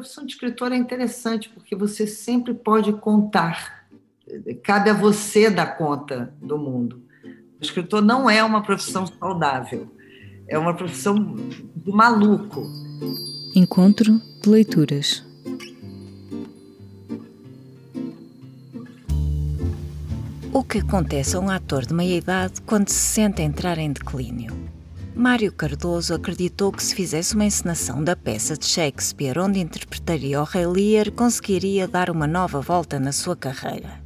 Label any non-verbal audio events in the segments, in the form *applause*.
profissão de escritor é interessante porque você sempre pode contar. Cabe a você dar conta do mundo. O escritor não é uma profissão saudável. É uma profissão do maluco. Encontro de leituras. O que acontece a um ator de meia idade quando se sente entrar em declínio? Mário Cardoso acreditou que se fizesse uma encenação da peça de Shakespeare onde interpretaria o Rei Lear, conseguiria dar uma nova volta na sua carreira.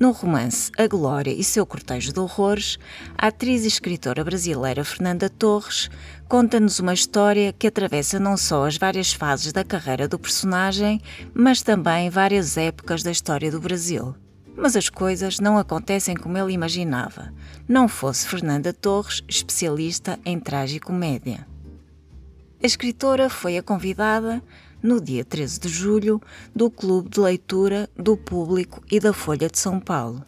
No romance A Glória e seu cortejo de horrores, a atriz e escritora brasileira Fernanda Torres conta-nos uma história que atravessa não só as várias fases da carreira do personagem, mas também várias épocas da história do Brasil. Mas as coisas não acontecem como ele imaginava, não fosse Fernanda Torres especialista em tragicomédia. A escritora foi a convidada, no dia 13 de julho, do Clube de Leitura do Público e da Folha de São Paulo.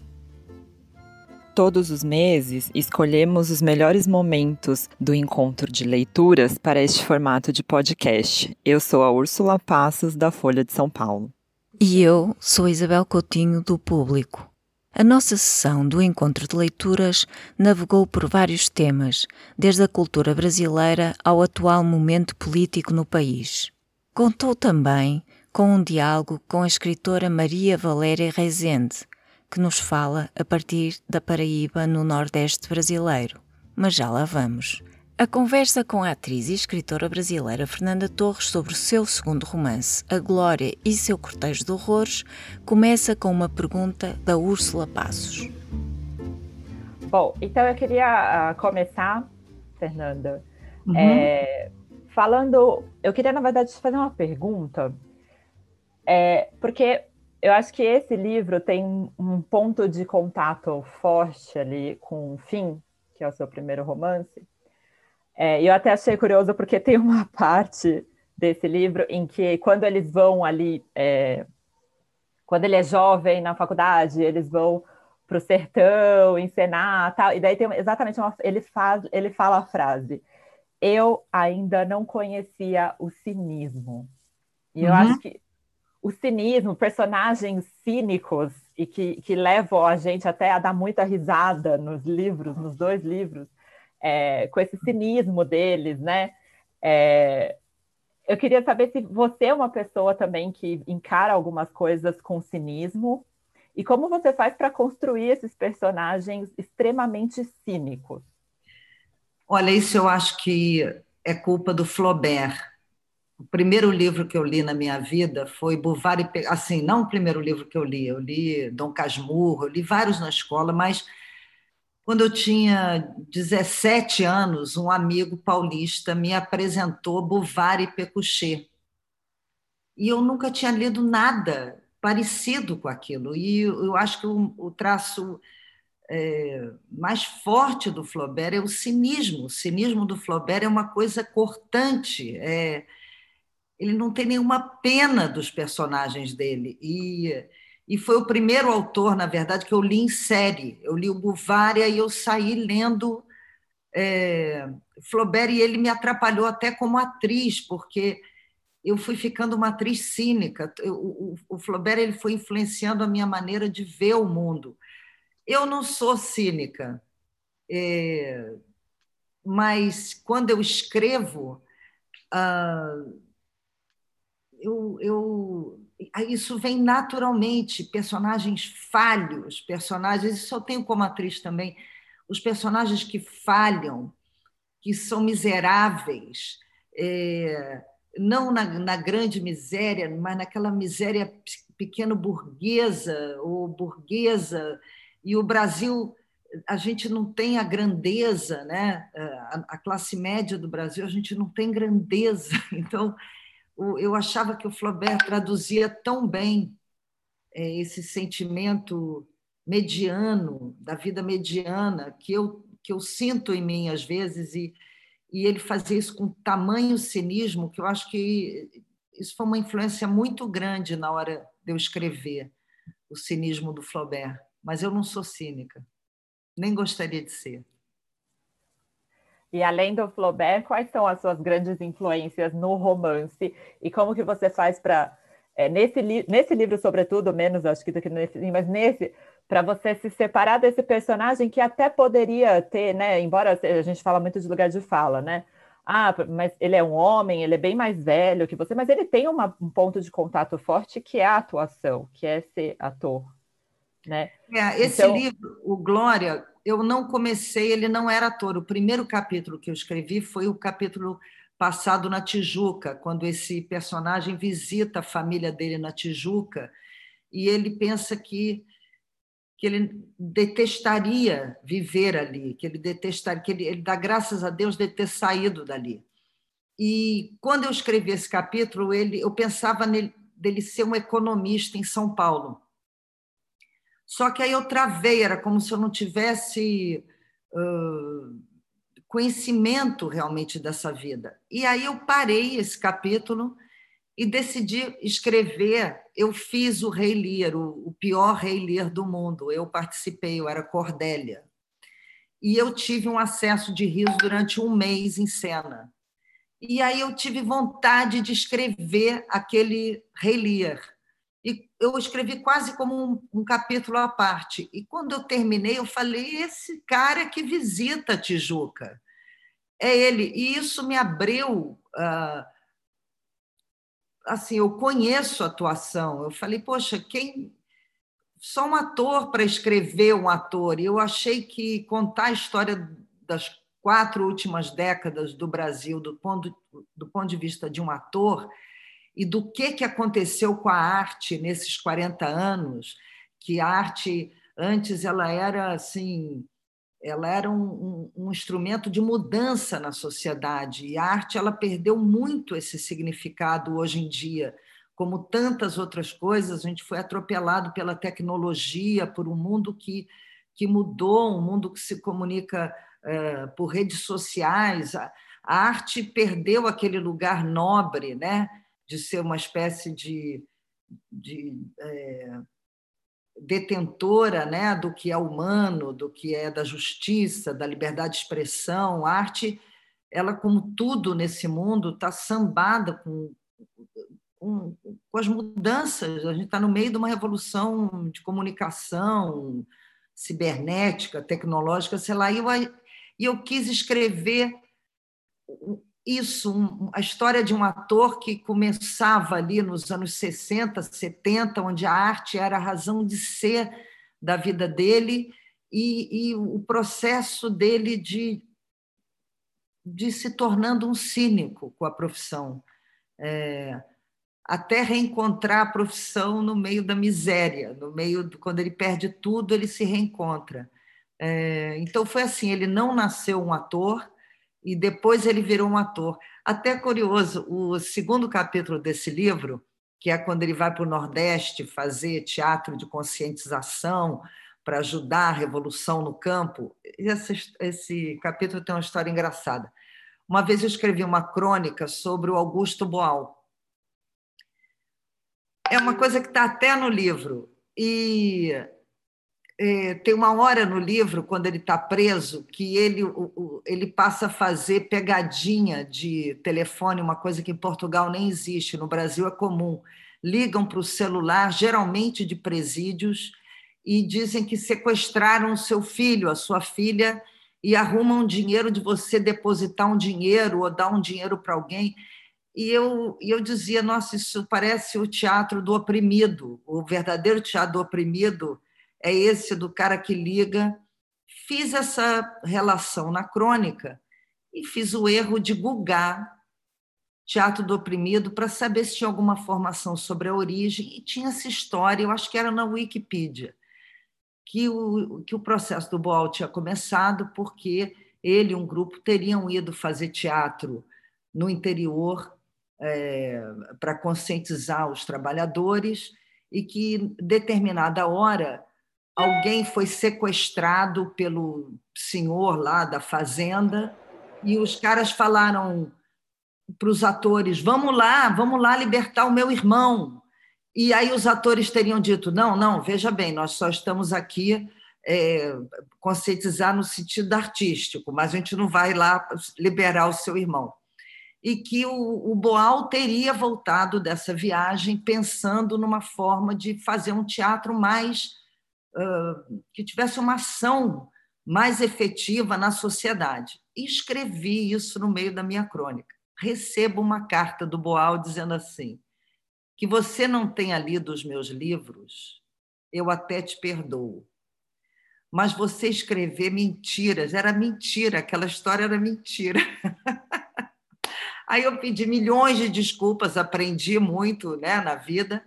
Todos os meses, escolhemos os melhores momentos do encontro de leituras para este formato de podcast. Eu sou a Úrsula Passos, da Folha de São Paulo. E eu sou Isabel Coutinho, do Público. A nossa sessão do Encontro de Leituras navegou por vários temas, desde a cultura brasileira ao atual momento político no país. Contou também com um diálogo com a escritora Maria Valéria Rezende, que nos fala a partir da Paraíba, no Nordeste brasileiro. Mas já lá vamos. A conversa com a atriz e escritora brasileira Fernanda Torres sobre o seu segundo romance, A Glória e seu cortejo de horrores, começa com uma pergunta da Úrsula Passos. Bom, então eu queria uh, começar, Fernanda, uhum. é, falando. Eu queria, na verdade, te fazer uma pergunta, é, porque eu acho que esse livro tem um ponto de contato forte ali com o fim, que é o seu primeiro romance é, eu até achei curioso porque tem uma *laughs* parte desse livro em que quando eles vão ali, é, quando ele é jovem na faculdade, eles vão para o sertão encenar tal, e daí tem exatamente uma, ele faz, ele fala a frase: eu ainda não conhecia o cinismo. E uhum. eu acho que o cinismo, personagens cínicos e que, que levam a gente até a dar muita risada nos livros, nos dois livros, é, com esse cinismo deles, né? É, eu queria saber se você é uma pessoa também que encara algumas coisas com cinismo e como você faz para construir esses personagens extremamente cínicos. Olha, isso eu acho que é culpa do Flaubert. O primeiro livro que eu li na minha vida foi Bouvard e assim, não o primeiro livro que eu li, eu li Dom Casmurro, eu li vários na escola, mas quando eu tinha 17 anos, um amigo paulista me apresentou Bouvard e Pécuchet. E eu nunca tinha lido nada parecido com aquilo. E eu acho que o, o traço é, mais forte do Flaubert é o cinismo. O cinismo do Flaubert é uma coisa cortante. É, ele não tem nenhuma pena dos personagens dele. E e foi o primeiro autor, na verdade, que eu li em série. Eu li o Buvária e eu saí lendo é, Flaubert e ele me atrapalhou até como atriz, porque eu fui ficando uma atriz cínica. Eu, o, o Flaubert ele foi influenciando a minha maneira de ver o mundo. Eu não sou cínica, é, mas quando eu escrevo, ah, eu, eu isso vem naturalmente, personagens falhos, personagens, isso eu tenho como atriz também, os personagens que falham, que são miseráveis, é, não na, na, grande miséria, mas naquela miséria pequeno burguesa ou burguesa, e o Brasil, a gente não tem a grandeza, né? a, a classe média do Brasil, a gente não tem grandeza, *laughs* então eu achava que o Flaubert traduzia tão bem é, esse sentimento mediano, da vida mediana, que eu, que eu sinto em mim às vezes, e, e ele fazia isso com tamanho cinismo, que eu acho que isso foi uma influência muito grande na hora de eu escrever o cinismo do Flaubert. Mas eu não sou cínica, nem gostaria de ser. E além do Flaubert, quais são as suas grandes influências no romance? E como que você faz para é, nesse, li nesse livro, sobretudo, menos acho que do que nesse, mas nesse, para você se separar desse personagem que até poderia ter, né? Embora a gente fala muito de lugar de fala, né? Ah, mas ele é um homem, ele é bem mais velho que você, mas ele tem uma, um ponto de contato forte que é a atuação, que é ser ator, né? É, esse então... livro, o Glória, eu não comecei, ele não era ator. O primeiro capítulo que eu escrevi foi o capítulo passado na Tijuca, quando esse personagem visita a família dele na Tijuca e ele pensa que que ele detestaria viver ali, que ele detestaria, que ele, ele dá graças a Deus de ter saído dali. E quando eu escrevi esse capítulo, ele, eu pensava nele, dele ser um economista em São Paulo. Só que aí eu travei, era como se eu não tivesse uh, conhecimento realmente dessa vida. E aí eu parei esse capítulo e decidi escrever. Eu fiz o Rei Lear, o, pior Rei Lear do mundo. Eu participei, eu era Cordélia. E eu tive um acesso de riso durante um mês em cena. E aí eu tive vontade de escrever aquele Rei Lear. E eu escrevi quase como um, um capítulo à parte. E quando eu terminei, eu falei: esse cara que visita a Tijuca. É ele. E isso me abriu. Uh, assim, eu conheço a atuação. Eu falei, poxa, quem só um ator para escrever um ator. E eu achei que contar a história das quatro últimas décadas do Brasil, do ponto, do ponto de vista de um ator, e do que, que aconteceu com a arte nesses 40 anos, que a arte antes ela era assim ela era um, um, um, instrumento de mudança na sociedade. E a arte ela perdeu muito esse significado hoje em dia. Como tantas outras coisas a gente foi atropelado pela tecnologia por um mundo que que mudou um mundo que se comunica é, por redes sociais. A, a, arte perdeu aquele lugar nobre né de ser uma espécie de, de é, detentora né, do que é humano, do que é da justiça, da liberdade de expressão. A arte, ela, como tudo nesse mundo, está sambada com, com, com, as mudanças. A gente está no meio de uma revolução de comunicação cibernética, tecnológica, sei lá, e eu, e eu quis escrever isso, um, a história de um ator que começava ali nos anos 60, 70, onde a arte era a razão de ser da vida dele e, e o processo dele de, de se tornando um cínico com a profissão. É, até reencontrar a profissão no meio da miséria, no meio do, quando ele perde tudo, ele se reencontra. É, então foi assim, ele não nasceu um ator, e depois ele virou um ator. Até curioso, o segundo capítulo desse livro, que é quando ele vai para o Nordeste fazer teatro de conscientização para ajudar a revolução no campo, esse, esse capítulo tem uma história engraçada. Uma vez eu escrevi uma crônica sobre o Augusto Boal. É uma coisa que está até no livro. E é, tem uma hora no livro, quando ele está preso, que ele, o, ele passa a fazer pegadinha de telefone, uma coisa que em Portugal nem existe, no Brasil é comum. Ligam para o celular, geralmente de presídios, e dizem que sequestraram o seu filho, a sua filha, e arrumam dinheiro de você depositar um dinheiro ou dar um dinheiro para alguém. E eu, eu dizia, nossa, isso parece o teatro do oprimido, o verdadeiro teatro do oprimido é esse do cara que liga. Fiz essa relação na crônica e fiz o erro de googar Teatro do Oprimido para saber se tinha alguma formação sobre a origem e tinha essa história, eu acho que era na Wikipedia, que o, que o processo do Boal tinha começado porque ele e um grupo teriam ido fazer teatro no interior é, para conscientizar os trabalhadores e que, determinada hora, alguém foi sequestrado pelo senhor lá da fazenda e os caras falaram para os atores: vamos lá, vamos lá libertar o meu irmão. E aí os atores teriam dito: não, não, veja bem, nós só estamos aqui é, conscientizar no sentido artístico, mas a gente não vai lá liberar o seu irmão. E que o, o Boal teria voltado dessa viagem pensando numa forma de fazer um teatro mais. Que tivesse uma ação mais efetiva na sociedade. Escrevi isso no meio da minha crônica. Recebo uma carta do Boal dizendo assim: que você não tenha lido os meus livros, eu até te perdoo. Mas você escrever mentiras, era mentira, aquela história era mentira. *laughs* Aí eu pedi milhões de desculpas, aprendi muito né, na vida,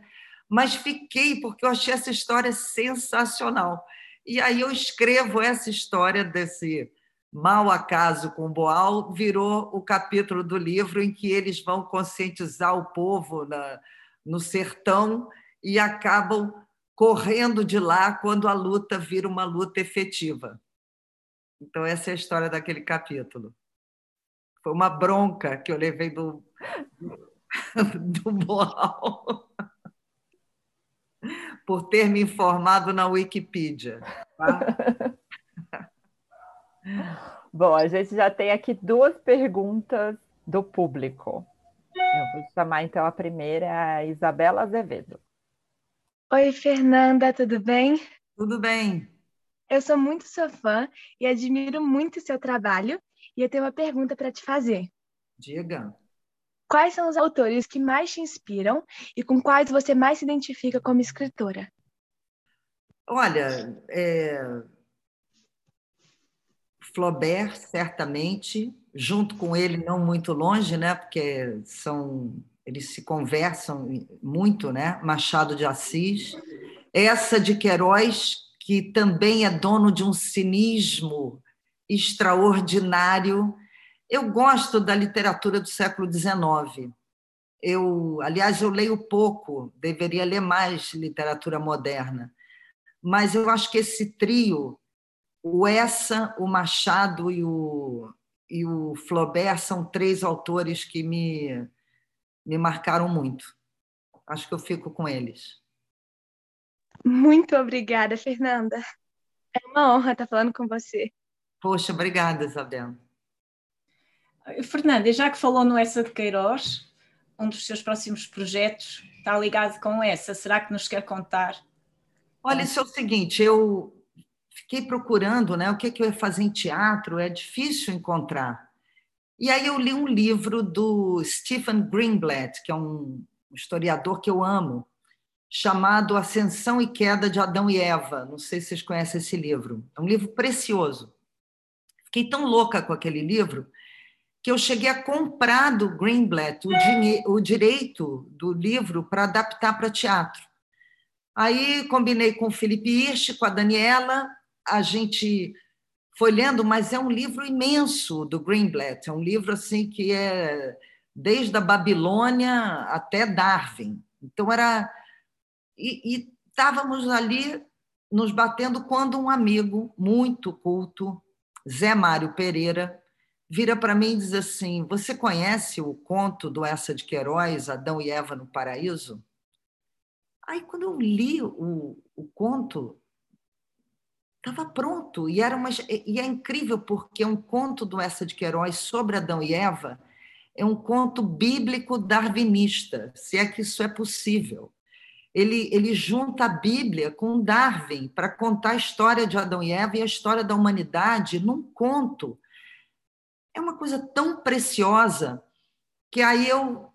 mas fiquei porque eu achei essa história sensacional. E aí eu escrevo essa história desse mau acaso com Boal, virou o capítulo do livro em que eles vão conscientizar o povo na, no sertão e acabam correndo de lá quando a luta vira uma luta efetiva. Então, essa é a história daquele capítulo. Foi uma bronca que eu levei do, *laughs* do Boal por ter me informado na Wikipedia. Tá? *laughs* Bom, a gente já tem aqui duas perguntas do público. Eu vou chamar então a primeira, a Isabela Azevedo. Oi, Fernanda, tudo bem? Tudo bem. Eu sou muito sua fã e admiro muito o seu trabalho e eu tenho uma pergunta para te fazer. Diga. Quais são os autores que mais te inspiram e com quais você mais se identifica como escritora? Olha, é... Flaubert, certamente, junto com ele, não muito longe, né? porque são eles se conversam muito, né? Machado de Assis. Essa de Queiroz, que também é dono de um cinismo extraordinário. Eu gosto da literatura do século XIX. Eu, aliás, eu leio pouco, deveria ler mais literatura moderna. Mas eu acho que esse trio, o Essa, o Machado e o, e o Flaubert, são três autores que me, me marcaram muito. Acho que eu fico com eles. Muito obrigada, Fernanda. É uma honra estar falando com você. Poxa, obrigada, Isabel. Fernanda, já que falou no Essa de Queiroz, um dos seus próximos projetos está ligado com essa, será que nos quer contar? Olha, isso é o seguinte, eu fiquei procurando né, o que, que eu ia fazer em teatro, é difícil encontrar. E aí eu li um livro do Stephen Greenblatt, que é um historiador que eu amo, chamado Ascensão e Queda de Adão e Eva. Não sei se vocês conhecem esse livro. É um livro precioso. Fiquei tão louca com aquele livro que eu cheguei a comprar do Greenblatt o, o direito do livro para adaptar para teatro. Aí combinei com o Felipe Hirsch, com a Daniela, a gente foi lendo, mas é um livro imenso do Greenblatt, é um livro assim que é desde a Babilônia até Darwin. Então era e, estávamos ali nos batendo quando um amigo muito culto Zé Mário Pereira, vira para mim e diz assim: Você conhece o conto do Essa de Queiroz, Adão e Eva no Paraíso? Aí, quando eu li o, o conto, estava pronto. E, era uma, e é incrível porque um conto do Essa de Queiroz sobre Adão e Eva é um conto bíblico darwinista, se é que isso é possível ele, ele junta a Bíblia com Darwin para contar a história de Adão e Eva e a história da humanidade num conto. É uma coisa tão preciosa que aí eu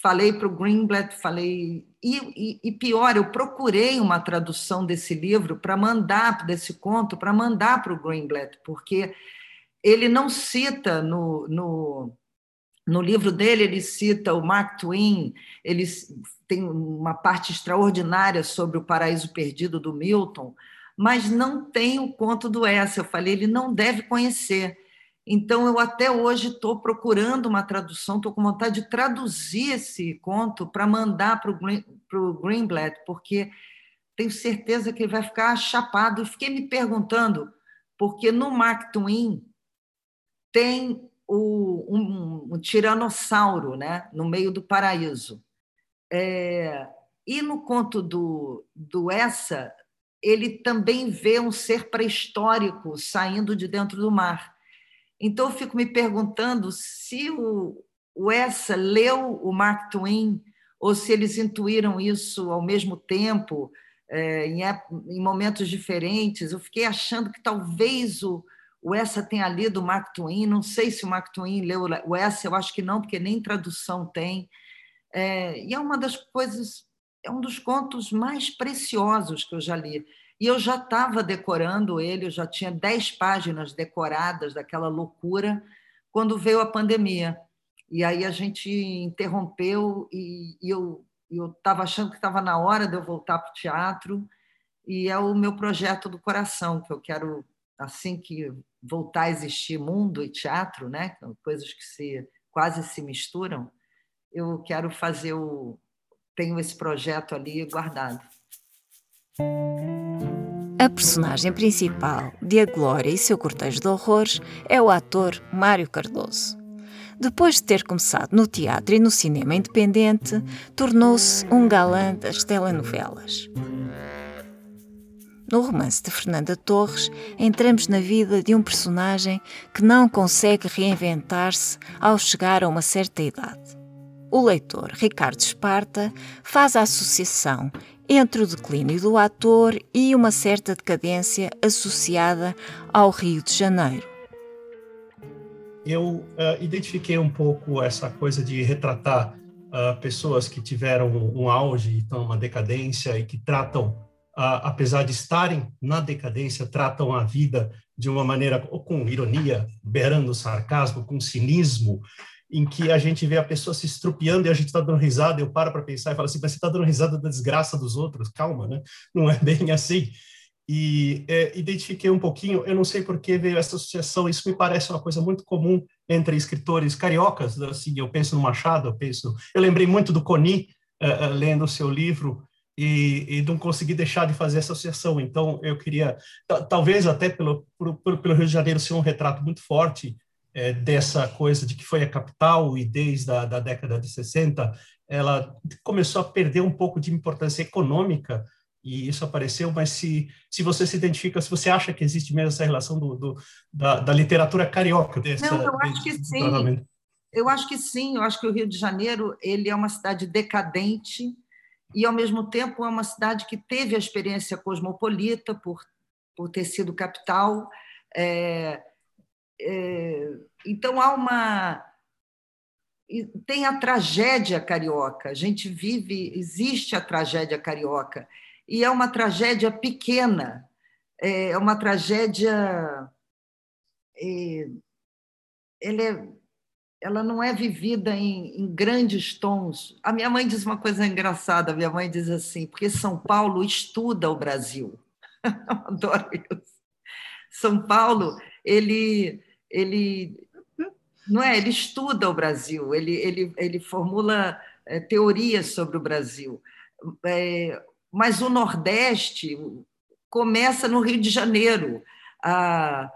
falei para o Greenblatt, falei. E, e, e, pior, eu procurei uma tradução desse livro para mandar, desse conto, para mandar para o Greenblatt, porque ele não cita no, no, no livro dele, ele cita o Mark Twain, ele tem uma parte extraordinária sobre o paraíso perdido do Milton, mas não tem o conto do Essa. Eu falei, ele não deve conhecer. Então, eu até hoje estou procurando uma tradução, estou com vontade de traduzir esse conto para mandar para o Green, Greenblatt, porque tenho certeza que ele vai ficar chapado. Fiquei me perguntando, porque no Mark Twain tem o, um, um, tiranossauro né, no meio do paraíso. É, e no conto do, do Essa, ele também vê um ser pré-histórico saindo de dentro do mar. Então, eu fico me perguntando se o, o Essa leu o Mark Twain ou se eles intuíram isso ao mesmo tempo, é, em, em, momentos diferentes. Eu fiquei achando que talvez o, o Essa tenha lido o Mark Twain, não sei se o Mark Twain leu o Essa, eu acho que não, porque nem tradução tem. É, e é uma das coisas, é um dos contos mais preciosos que eu já li. E eu já estava decorando ele, eu já tinha dez páginas decoradas daquela loucura quando veio a pandemia. E aí a gente interrompeu e, e eu estava achando que estava na hora de eu voltar para o teatro. E é o meu projeto do coração, que eu quero, assim que voltar a existir mundo e teatro, né? coisas que se, quase se misturam, eu quero fazer o. Tenho esse projeto ali guardado. A personagem principal de A Glória e seu cortejo de horrores é o ator Mário Cardoso. Depois de ter começado no teatro e no cinema independente, tornou-se um galã das telenovelas. No romance de Fernanda Torres, entramos na vida de um personagem que não consegue reinventar-se ao chegar a uma certa idade. O leitor Ricardo Esparta faz a associação entre o declínio do ator e uma certa decadência associada ao Rio de Janeiro. Eu uh, identifiquei um pouco essa coisa de retratar uh, pessoas que tiveram um auge, estão uma decadência e que tratam, uh, apesar de estarem na decadência, tratam a vida de uma maneira com ironia, beirando sarcasmo, com cinismo, em que a gente vê a pessoa se estrupiando e a gente está dando risada, eu paro para pensar e falo assim, mas você está dando risada da desgraça dos outros, calma, né? Não é bem *laughs* assim. E é, identifiquei um pouquinho, eu não sei por que veio essa associação, isso me parece uma coisa muito comum entre escritores cariocas, assim, eu penso no Machado, eu penso, eu lembrei muito do Coni, uh, uh, lendo o seu livro, e, e, não consegui deixar de fazer essa associação. Então, eu queria, talvez até pelo, pelo, pelo Rio de Janeiro ser um retrato muito forte é, dessa coisa de que foi a capital e desde a da década de 60 ela começou a perder um pouco de importância econômica e isso apareceu, mas se, se você se identifica, se você acha que existe mesmo essa relação do, do da, da, literatura carioca dessa, Não, eu acho que sim. Eu acho que sim, eu acho que o Rio de Janeiro ele é uma cidade decadente e, ao mesmo tempo, é uma cidade que teve a experiência cosmopolita por, por ter sido capital. É, então há uma tem a tragédia carioca. A gente vive, existe a tragédia carioca e é uma tragédia pequena, é uma tragédia. É, ela, é, ela não é vivida em, em, grandes tons. A minha mãe diz uma coisa engraçada. A minha mãe diz assim, porque São Paulo estuda o Brasil. *laughs* Eu adoro isso. São Paulo, ele ele não é, ele estuda o Brasil, ele, ele, ele formula é, teorias sobre o Brasil. É, mas o Nordeste começa no Rio de Janeiro. A,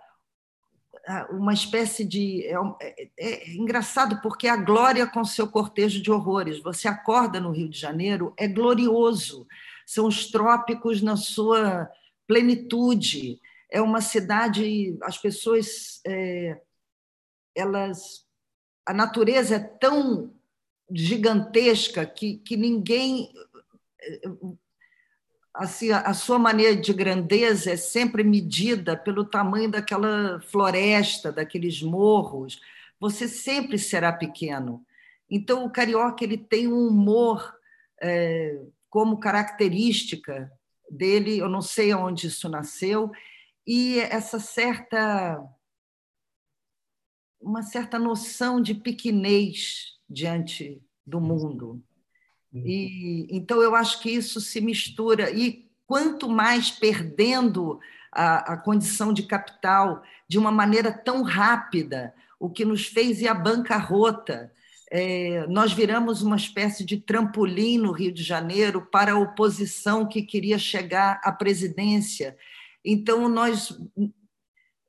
a, uma espécie de. É, é, é, engraçado, porque a glória com seu cortejo de horrores. Você acorda no Rio de Janeiro, é glorioso. São os trópicos na sua plenitude é uma cidade, as pessoas, é, elas, a natureza é tão gigantesca que, que ninguém, assim, a sua maneira de grandeza é sempre medida pelo tamanho daquela floresta, daqueles morros. Você sempre será pequeno. Então, o carioca ele tem um humor é, como característica dele. Eu não sei onde isso nasceu e essa certa uma certa noção de pequenez diante do mundo. E então eu acho que isso se mistura e quanto mais perdendo a, a condição de capital de uma maneira tão rápida, o que nos fez ir à bancarrota. É, nós viramos uma espécie de trampolim no Rio de Janeiro para a oposição que queria chegar à presidência então, nós,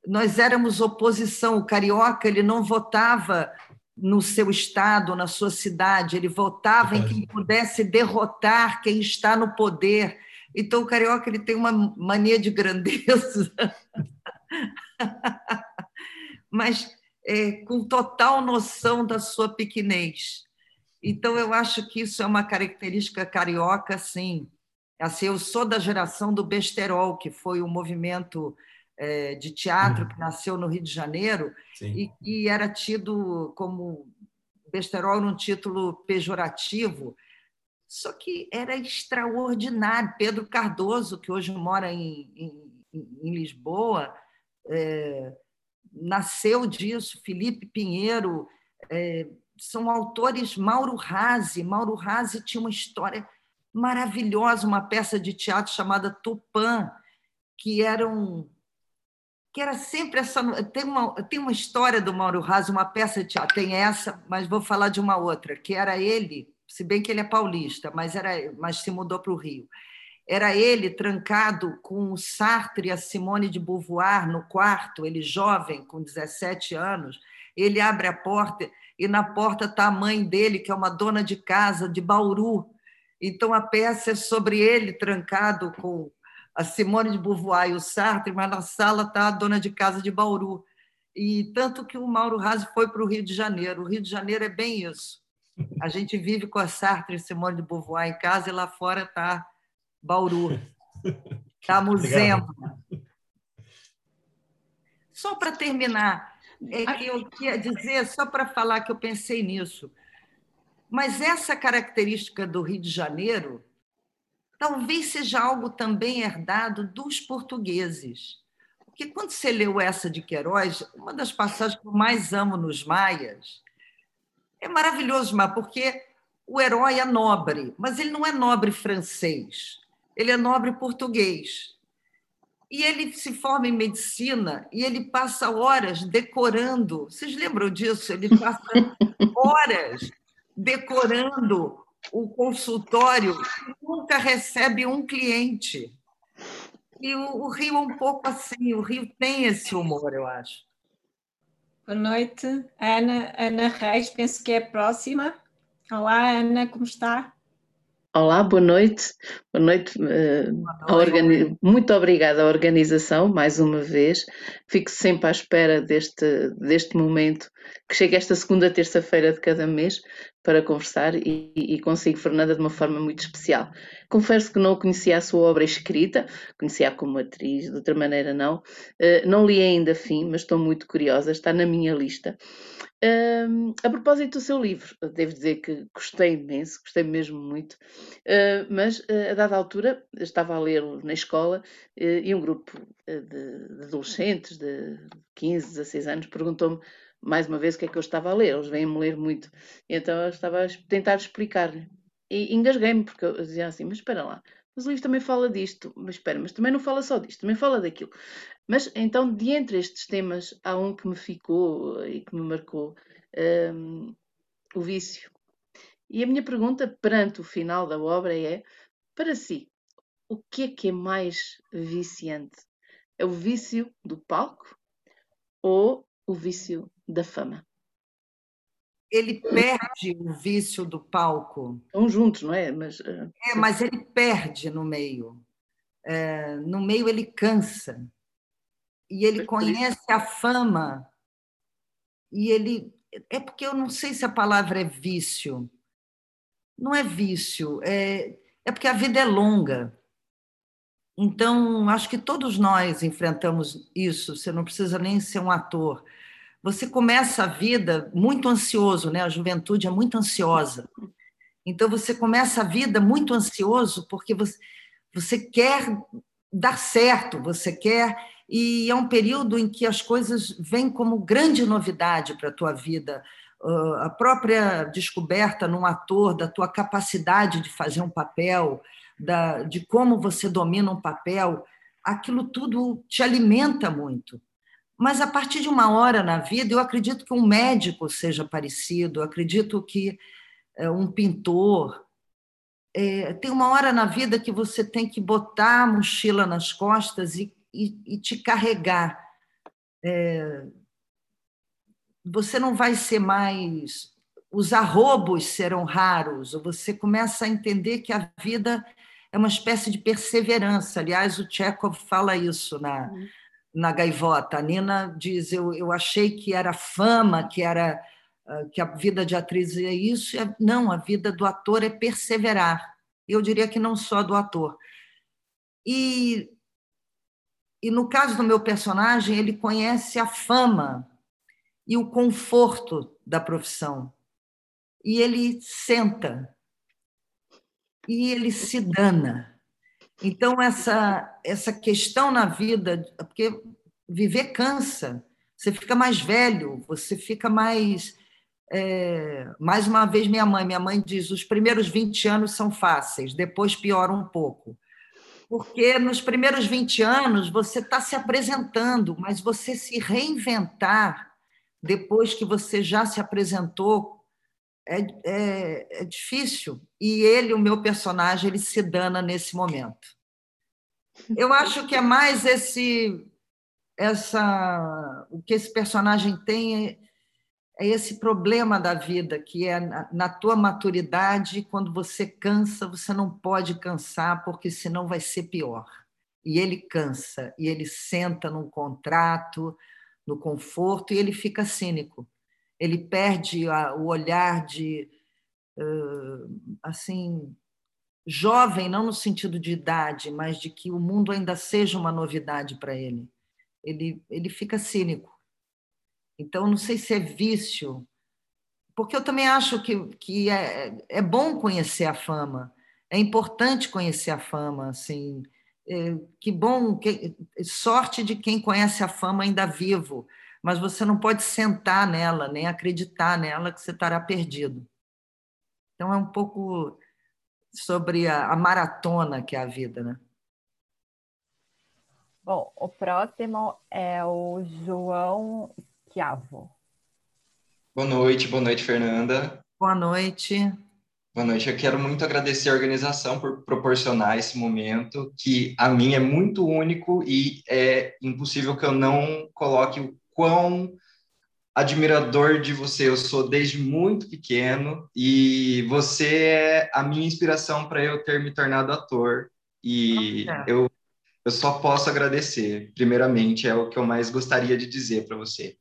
nós éramos oposição. O carioca ele não votava no seu estado, na sua cidade, ele votava em quem pudesse derrotar quem está no poder. Então, o carioca ele tem uma mania de grandeza, *laughs* mas é, com total noção da sua pequenez. Então, eu acho que isso é uma característica carioca, sim. Assim, eu sou da geração do besterol, que foi o um movimento é, de teatro que nasceu no Rio de Janeiro e, e era tido como besterol num título pejorativo, só que era extraordinário. Pedro Cardoso, que hoje mora em, em, em Lisboa, é, nasceu disso, Felipe Pinheiro, é, são autores, Mauro Razzi. Mauro Razzi tinha uma história maravilhosa, uma peça de teatro chamada Tupã, que era um, que era sempre essa. Tem uma, tem uma história do Mauro Razzi, uma peça de teatro, tem essa, mas vou falar de uma outra, que era ele, se bem que ele é paulista, mas, era, mas se mudou para o Rio. Era ele trancado com o Sartre e a Simone de Beauvoir no quarto, ele jovem, com 17 anos. Ele abre a porta e na porta está a mãe dele, que é uma dona de casa de Bauru. Então a peça é sobre ele trancado com a Simone de Beauvoir e o Sartre, mas na sala está a dona de casa de Bauru. E tanto que o Mauro Razzi foi para o Rio de Janeiro. O Rio de Janeiro é bem isso. A gente vive com a Sartre e Simone de Beauvoir em casa e lá fora está Bauru. *laughs* Está Museu. Só para terminar, é que eu queria dizer, só para falar que eu pensei nisso, mas essa característica do Rio de Janeiro talvez seja algo também herdado dos portugueses. Porque quando você leu essa de Queiroz, uma das passagens que eu mais amo nos Maias, é maravilhoso, mas porque o herói é nobre, mas ele não é nobre francês, ele é nobre português. E ele se forma em medicina e ele passa horas decorando. Vocês lembram disso? Ele passa *laughs* horas decorando o consultório nunca recebe um cliente. E o, o Rio é um pouco assim, o Rio tem esse humor, eu acho. Boa noite, Ana, Ana Reis, penso que é a próxima. Olá, Ana, como está? Olá, boa noite. Boa noite. Uh, boa noite. Muito obrigada à organização, mais uma vez. Fico sempre à espera deste, deste momento, que chega esta segunda terça-feira de cada mês, para conversar e, e, consigo Fernanda de uma forma muito especial. Confesso que não conhecia a sua obra escrita, conhecia como atriz, de outra maneira não. Uh, não li ainda fim, mas estou muito curiosa, está na minha lista. Uh, a propósito do seu livro, devo dizer que gostei imenso, gostei mesmo muito, uh, mas uh, a dada altura estava a ler na escola e um grupo de, adolescentes de 15, 16 anos perguntou-me mais uma vez o que é que eu estava a ler, eles vêm-me ler muito, então eu estava a tentar explicar-lhe e engasguei-me porque eu dizia assim, mas espera lá, mas o livro também fala disto, mas espera, mas também não fala só disto, também fala daquilo. Mas então, de entre estes temas, há um que me ficou e que me marcou: um, o vício. E a minha pergunta perante o final da obra é: para si, o que é que é mais viciante? É o vício do palco ou o vício da fama? Ele perde o vício do palco. Estão juntos, não é? Mas, uh... É, mas ele perde no meio. É, no meio ele cansa e ele conhece a fama e ele é porque eu não sei se a palavra é vício. Não é vício, é, é porque a vida é longa. Então, acho que todos nós enfrentamos isso. Você não precisa nem ser um ator. Você começa a vida muito ansioso, né? A juventude é muito ansiosa. Então, você começa a vida muito ansioso porque você, você quer dar certo, você quer e é um período em que as coisas vêm como grande novidade para a tua vida. Ah, a própria descoberta num ator da tua capacidade de fazer um papel, da, de como você domina um papel, aquilo tudo te alimenta muito. Mas a partir de uma hora na vida, eu acredito que um médico seja parecido, acredito que é, um pintor. É, tem uma hora na vida que você tem que botar a mochila nas costas e e, e te carregar. É, você não vai ser mais. Os arrobos serão raros, você começa a entender que a vida é uma espécie de perseverança. Aliás, o Chekhov fala isso na, uhum. Na Gaivota. A Nina diz: eu, eu achei que era fama, que era ah, que a vida de atriz é isso. Não, a vida do ator é perseverar. Eu diria que não só do ator. E, e no caso do meu personagem, ele conhece a fama e o conforto da profissão. E ele senta e ele se dana. Então, essa, essa questão na vida, porque viver cansa, você fica mais velho, você fica mais. É, mais uma vez, minha mãe, minha mãe diz: os primeiros 20 anos são fáceis, depois piora um pouco. Porque nos primeiros 20 anos você está se apresentando, mas você se reinventar depois que você já se apresentou é, é, é, difícil. E ele, o meu personagem, ele se dana nesse momento. Eu acho que é mais esse, essa, o que esse personagem tem é, é esse problema da vida, que é na, na tua maturidade, quando você cansa, você não pode cansar, porque senão vai ser pior. E ele cansa, e ele senta num contrato, no conforto, e ele fica cínico ele perde a, o olhar de uh, assim jovem, não no sentido de idade, mas de que o mundo ainda seja uma novidade para ele. Ele ele fica cínico. Então não sei se é vício, porque eu também acho que, que é, é bom conhecer a fama, é importante conhecer a fama, assim. É, que bom, que, sorte de quem conhece a fama ainda vivo mas você não pode sentar nela, nem acreditar nela que você estará perdido. Então é um pouco sobre a, a maratona que é a vida, né? Bom, o próximo é o João Schiavo. Boa noite, boa noite, Fernanda. Boa noite. Boa noite. Eu quero muito agradecer a organização por proporcionar esse momento, que a mim é muito único e é impossível que eu não coloque quão admirador de você eu sou desde muito pequeno e você é a minha inspiração para eu ter me tornado ator e eu eu só posso agradecer. Primeiramente é o que eu mais gostaria de dizer para você.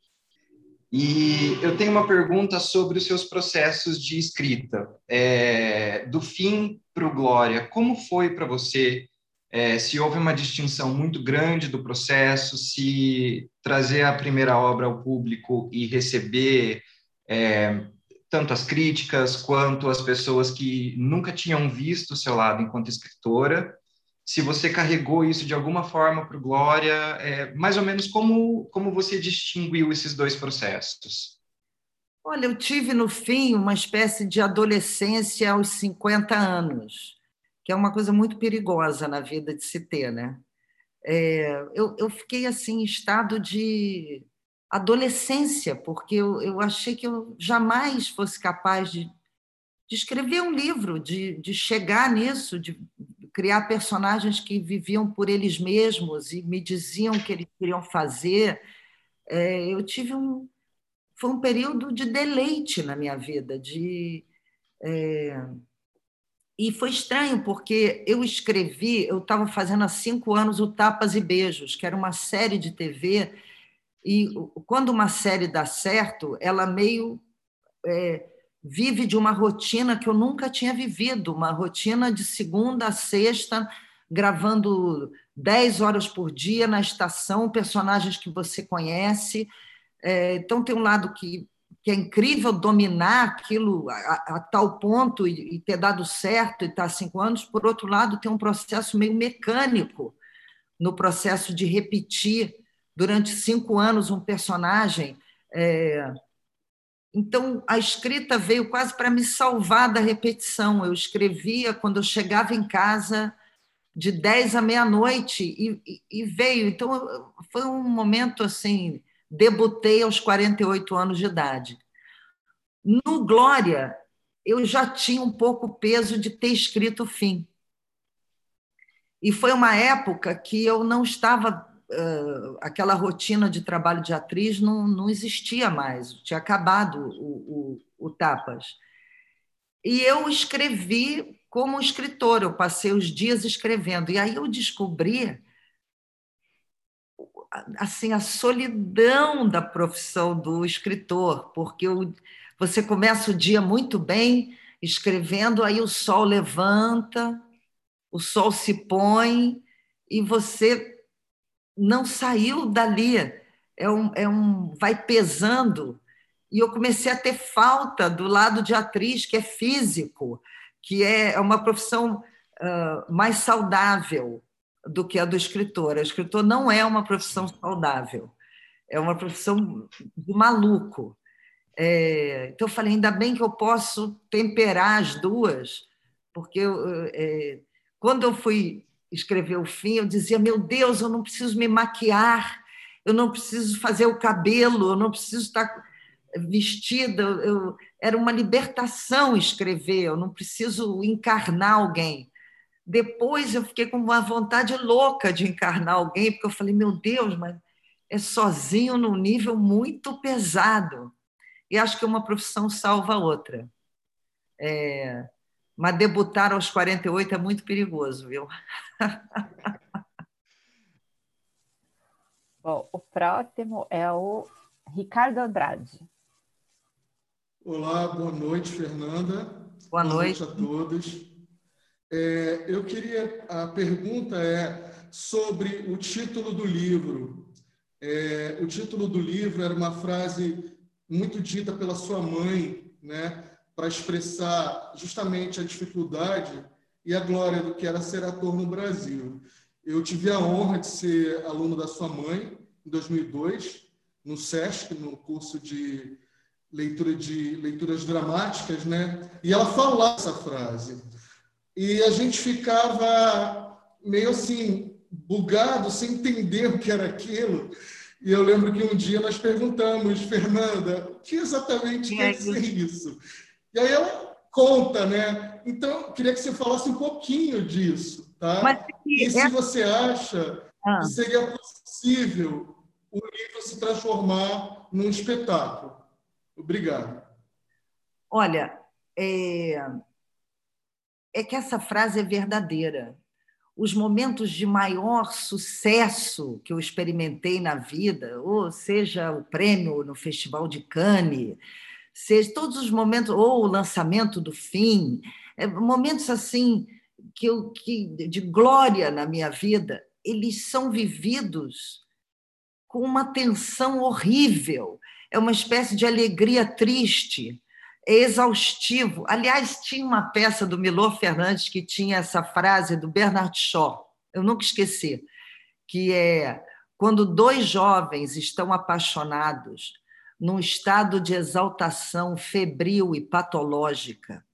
E eu tenho uma pergunta sobre os seus processos de escrita. É, do fim para o Glória, como foi para você é, se houve uma distinção muito grande do processo, se trazer a primeira obra ao público e receber é, tanto as críticas quanto as pessoas que nunca tinham visto o seu lado enquanto escritora, se você carregou isso de alguma forma para o Glória, é, mais ou menos como, como você distinguiu esses dois processos? Olha, eu tive no fim uma espécie de adolescência aos 50 anos que é uma coisa muito perigosa na vida de se ter, né? É, eu, eu fiquei assim em estado de adolescência, porque eu, eu achei que eu jamais fosse capaz de, de escrever um livro, de, de chegar nisso, de criar personagens que viviam por eles mesmos e me diziam o que eles queriam fazer. É, eu tive um foi um período de deleite na minha vida, de é, e foi estranho, porque eu escrevi, eu estava fazendo há cinco anos o Tapas e Beijos, que era uma série de TV, e quando uma série dá certo, ela meio é, vive de uma rotina que eu nunca tinha vivido, uma rotina de segunda a sexta, gravando dez horas por dia na estação, personagens que você conhece. É, então, tem um lado que que é incrível dominar aquilo a, a tal ponto e, e, ter dado certo e estar tá cinco anos, por outro lado, tem um processo meio mecânico no processo de repetir durante cinco anos um personagem. É... Então, a escrita veio quase para me salvar da repetição. Eu escrevia quando eu chegava em casa de 10 à meia-noite e, e, e veio. Então, foi um momento assim debutei aos 48 anos de idade. No Glória, eu já tinha um pouco o peso de ter escrito o fim. E foi uma época que eu não estava. Uh, aquela rotina de trabalho de atriz não, não existia mais, tinha acabado o, o, o Tapas. E eu escrevi como escritor, eu passei os dias escrevendo. E aí eu descobri assim a solidão da profissão do escritor, porque você começa o dia muito bem escrevendo, aí o sol levanta, o sol se põe e você não saiu dali. É um, é um, vai pesando. E eu comecei a ter falta do lado de atriz, que é físico, que é uma profissão uh, mais saudável do que a do escritor. O escritor não é uma profissão saudável, é uma profissão de maluco. É, então eu falei, ainda bem que eu posso temperar as duas, porque eu, é, quando eu fui escrever o fim, eu dizia, meu Deus, eu não preciso me maquiar, eu não preciso fazer o cabelo, eu não preciso estar vestida, eu, era uma libertação escrever, eu não preciso encarnar alguém. Depois eu fiquei com uma vontade louca de encarnar alguém, porque eu falei, meu Deus, mas é sozinho num nível muito pesado. E acho que uma profissão salva a outra. É, mas debutar aos 48 é muito perigoso, viu? *laughs* Bom, o próximo é o Ricardo Andrade. Olá, boa noite, Fernanda. Boa, boa noite. noite. a todos. É, eu queria, a pergunta é sobre o título do livro. É, o título do livro era uma frase muito dita pela sua mãe, né, para expressar justamente a dificuldade e a glória do que era ser ator no Brasil. Eu tive a honra de ser aluno da sua mãe em 2002 no SESC, no curso de leitura de leituras dramáticas, né? E ela falava essa frase. E a gente ficava meio assim bugado, sem entender o que era aquilo. E eu lembro que um dia nós perguntamos, Fernanda, o que exatamente quer dizer isso? E aí ela conta, né? Então, queria que você falasse um pouquinho disso, tá? Mas, e se é... você acha ah. que seria possível o livro se transformar num espetáculo? Obrigado. Olha, é, é que essa frase é verdadeira. Os momentos de maior sucesso que eu experimentei na vida, ou seja, o prêmio no Festival de Cannes, seja todos os momentos, ou o lançamento do fim, é, momentos assim que, eu, que de glória na minha vida, eles são vividos com uma tensão horrível é uma espécie de alegria triste, exaustivo. Aliás, tinha uma peça do Milor Fernandes que tinha essa frase do Bernard Shaw, eu nunca esqueci, que é quando dois jovens estão apaixonados num estado de exaltação febril e patológica,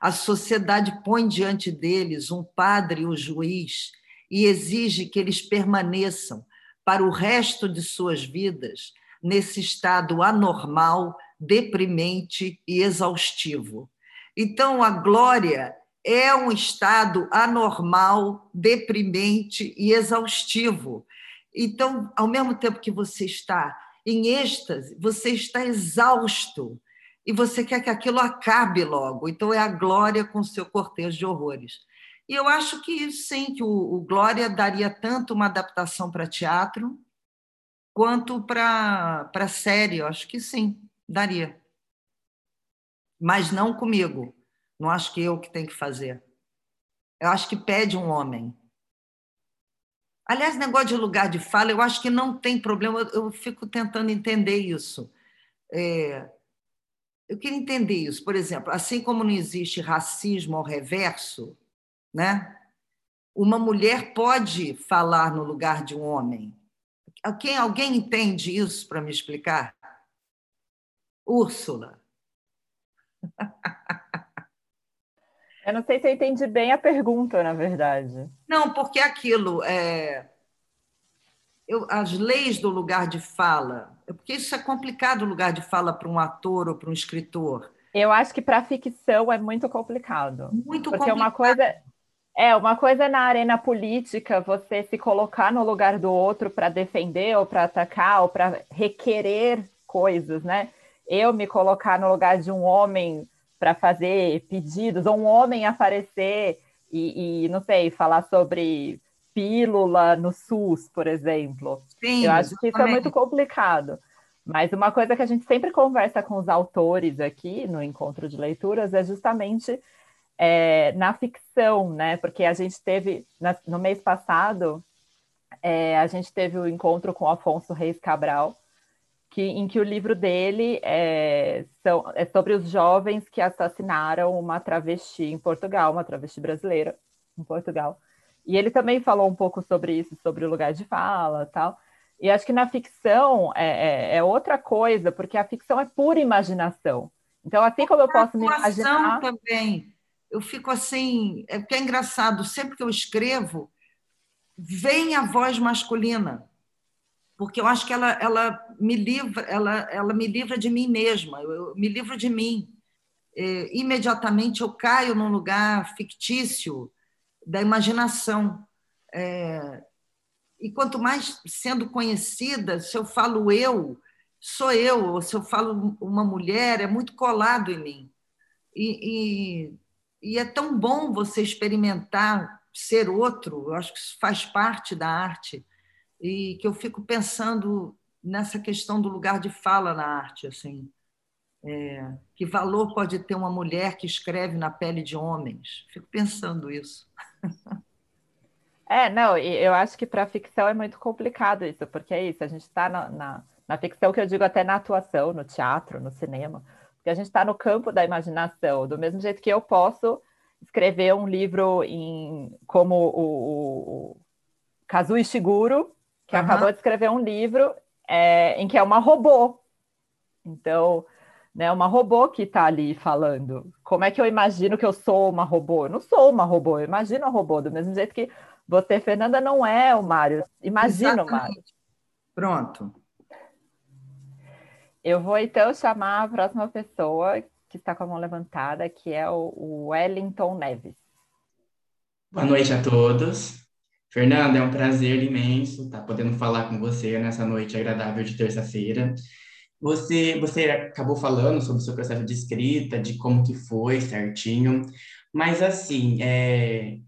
a sociedade põe diante deles um padre e um juiz e exige que eles permaneçam para o resto de suas vidas nesse estado anormal, deprimente e exaustivo. Então, a glória é um estado anormal, deprimente e exaustivo. Então, ao mesmo tempo que você está em êxtase, você está exausto e você quer que aquilo acabe logo. Então, é a glória com seu cortejo de horrores. E eu acho que sim, que o, o Glória daria tanto uma adaptação para teatro, quanto para série, eu acho que sim, daria. Mas não comigo. Não acho que eu que tenho que fazer. Eu acho que pede um homem. Aliás, negócio de lugar de fala, eu acho que não tem problema. Eu, fico tentando entender isso. É, eu queria entender isso. Por exemplo, assim como não existe racismo ao reverso, né? uma mulher pode falar no lugar de um homem. Quem, alguém entende isso para me explicar? Úrsula. *laughs* Eu não sei se eu entendi bem a pergunta, na verdade. Não, porque aquilo é. Eu, as leis do lugar de fala, é porque isso é complicado o lugar de fala para um ator ou para um escritor. Eu acho que para ficção é muito complicado. Muito porque complicado. uma coisa é, uma coisa é na arena política você se colocar no lugar do outro para defender ou para atacar ou para requerer coisas, né? Eu me colocar no lugar de um homem para fazer pedidos, ou um homem aparecer e, e, não sei, falar sobre pílula no SUS, por exemplo. Sim, Eu acho que isso é muito complicado. Mas uma coisa que a gente sempre conversa com os autores aqui no encontro de leituras é justamente é, na ficção, né? Porque a gente teve, no mês passado, é, a gente teve o um encontro com Afonso Reis Cabral, que, em que o livro dele é, são, é sobre os jovens que assassinaram uma travesti em Portugal, uma travesti brasileira em Portugal. E ele também falou um pouco sobre isso, sobre o lugar de fala tal. E acho que na ficção é, é, é outra coisa, porque a ficção é pura imaginação. Então, assim como eu posso me imaginar. também. Eu fico assim, é porque é engraçado, sempre que eu escrevo, vem a voz masculina porque eu acho que ela, ela me livra, ela, ela me livra de mim mesma, eu, eu me livro de mim. É, imediatamente eu caio num lugar fictício da imaginação. É, e quanto mais sendo conhecida, se eu falo eu, sou eu, ou se eu falo uma mulher, é muito colado em mim. E, e, e é tão bom você experimentar ser outro, eu acho que isso faz parte da arte e que eu fico pensando nessa questão do lugar de fala na arte, assim. É, que valor pode ter uma mulher que escreve na pele de homens? Fico pensando isso. *laughs* É, não, eu acho que para ficção é muito complicado isso, porque é isso, a gente está na, na, na, ficção que eu digo até na atuação, no teatro, no cinema, porque a gente está no campo da imaginação, do mesmo jeito que eu posso escrever um livro em, como o, o, o Kazuo Ishiguro, que uhum. acabou de escrever um livro é, em que é uma robô. Então, né, uma robô que está ali falando. Como é que eu imagino que eu sou uma robô? Eu não sou uma robô, eu imagino um robô, do mesmo jeito que você, Fernanda, não é o Mário. Imagina o Mário. Pronto. Eu vou então chamar a próxima pessoa que está com a mão levantada, que é o Wellington Neves. Boa noite a todos. Fernanda, é um prazer imenso estar podendo falar com você nessa noite agradável de terça-feira. Você, você acabou falando sobre o seu processo de escrita, de como que foi certinho, mas assim, é,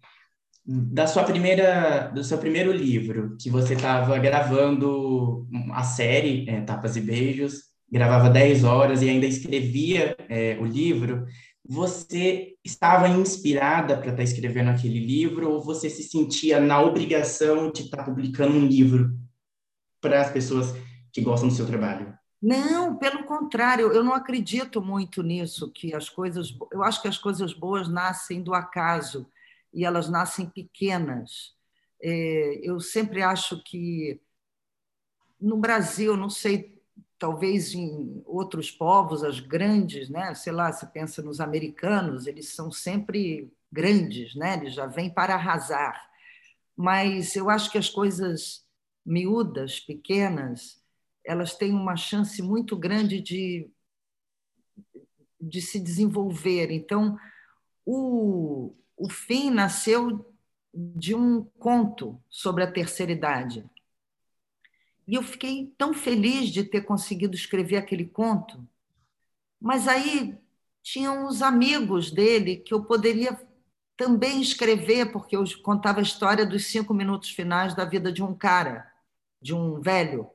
da sua primeira, do seu primeiro livro, que você estava gravando a série é, Tapas e Beijos, gravava 10 horas e ainda escrevia é, o livro, você estava inspirada para estar tá escrevendo aquele livro ou você se sentia na obrigação de estar tá publicando um livro para as pessoas que gostam do seu trabalho? Não, pelo contrário, eu não acredito muito nisso, que as coisas, eu acho que as coisas boas nascem do acaso e elas nascem pequenas. É, eu sempre acho que no Brasil, não sei talvez em outros povos, as grandes, né? sei lá, você pensa nos americanos, eles são sempre grandes, né? eles já vêm para arrasar. Mas eu acho que as coisas miúdas, pequenas, elas têm uma chance muito grande de, de se desenvolver. Então, o, o fim nasceu de um conto sobre a terceira idade. E eu fiquei tão feliz de ter conseguido escrever aquele conto. Mas aí tinham os amigos dele que eu poderia também escrever, porque eu contava a história dos cinco minutos finais da vida de um cara, de um velho.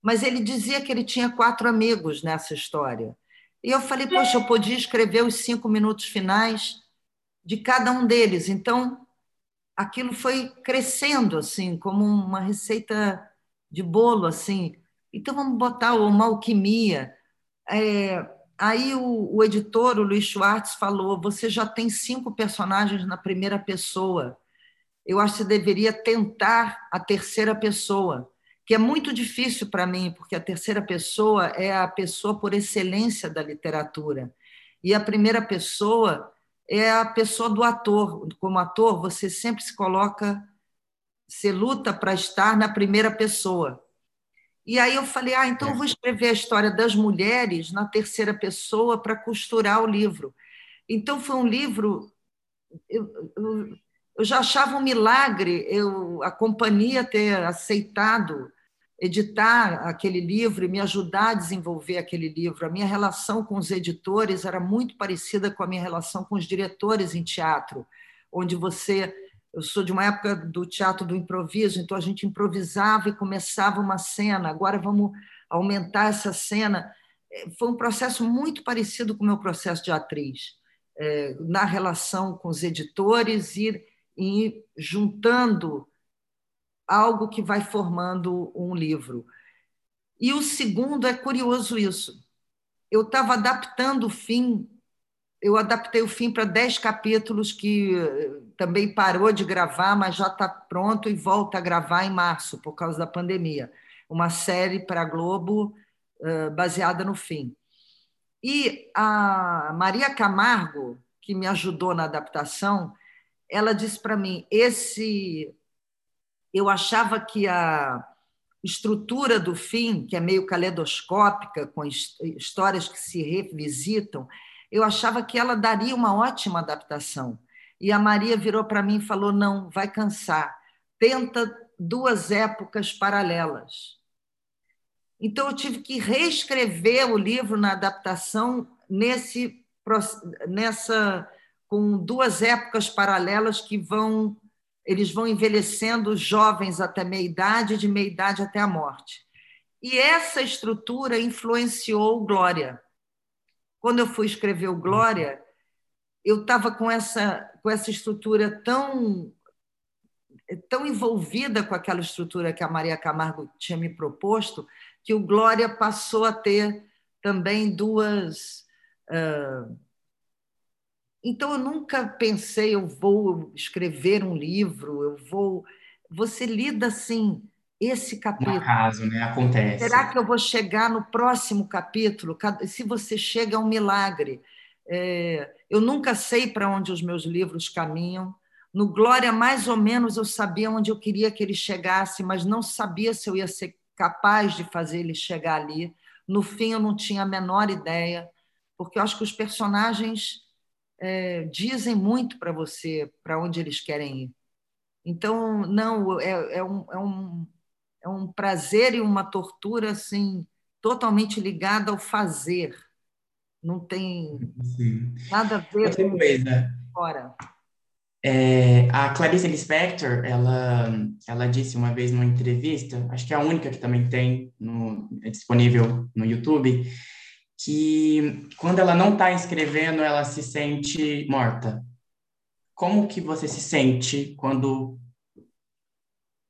Mas ele dizia que ele tinha quatro amigos nessa história. E eu falei, poxa, eu podia escrever os cinco minutos finais de cada um deles. Então, aquilo foi crescendo, assim, como uma receita de bolo, assim. Então vamos botar uma alquimia. É, aí o, o, editor, o Luiz Schwartz, falou: você já tem cinco personagens na primeira pessoa. Eu acho que você deveria tentar a terceira pessoa, que é muito difícil para mim, porque a terceira pessoa é a pessoa por excelência da literatura. E a primeira pessoa é a pessoa do ator. Como ator, você sempre se coloca você luta para estar na primeira pessoa. E aí eu falei, ah, então eu vou escrever a história das mulheres na terceira pessoa para costurar o livro. Então foi um livro, eu, eu, eu já achava um milagre eu, a companhia ter aceitado editar aquele livro e me ajudar a desenvolver aquele livro. A minha relação com os editores era muito parecida com a minha relação com os diretores em teatro, onde você. Eu sou de uma época do teatro do improviso, então a gente improvisava e começava uma cena. Agora vamos aumentar essa cena. É, foi um processo muito parecido com o meu processo de atriz, é, na relação com os editores e, juntando algo que vai formando um livro. E o segundo é curioso isso. Eu estava adaptando o fim, eu adaptei o fim para dez capítulos que eh, também parou de gravar, mas já está pronto e volta a gravar em março por causa da pandemia. Uma série para a Globo uh, baseada no fim. E a Maria Camargo, que me ajudou na adaptação, ela disse para mim: esse eu achava que a estrutura do fim, que é meio caleidoscópica, com histórias que se revisitam, eu achava que ela daria uma ótima adaptação. E a Maria virou para mim e falou: não, vai cansar, tenta duas épocas paralelas. Então, eu tive que reescrever o livro na adaptação nesse, nessa com duas épocas paralelas que vão eles vão envelhecendo jovens até meia idade, de meia idade até a morte. E essa estrutura influenciou Glória. Quando eu fui escrever o Glória, eu estava com essa, com essa estrutura tão, tão envolvida com aquela estrutura que a Maria Camargo tinha me proposto, que o Glória passou a ter também duas. Uh, então, eu nunca pensei, eu vou escrever um livro, eu vou. Você lida assim, esse capítulo. Um acaso, né? Acontece. Será que eu vou chegar no próximo capítulo? Se você chega, é um milagre. É, eu nunca sei para onde os meus livros caminham. No Glória, mais ou menos, eu sabia onde eu queria que ele chegasse, mas não sabia se eu ia ser capaz de fazer ele chegar ali. No fim, eu não tinha a menor ideia, porque eu acho que os personagens é, dizem muito para você para onde eles querem ir. Então, não, é, é, um, é, um, é um prazer e uma tortura assim totalmente ligada ao fazer. Não tem Sim. nada a ver Outra com coisa. fora. É, a Clarice Lispector, ela, ela disse uma vez numa entrevista, acho que é a única que também tem no, é disponível no YouTube, que quando ela não está escrevendo, ela se sente morta. Como que você se sente quando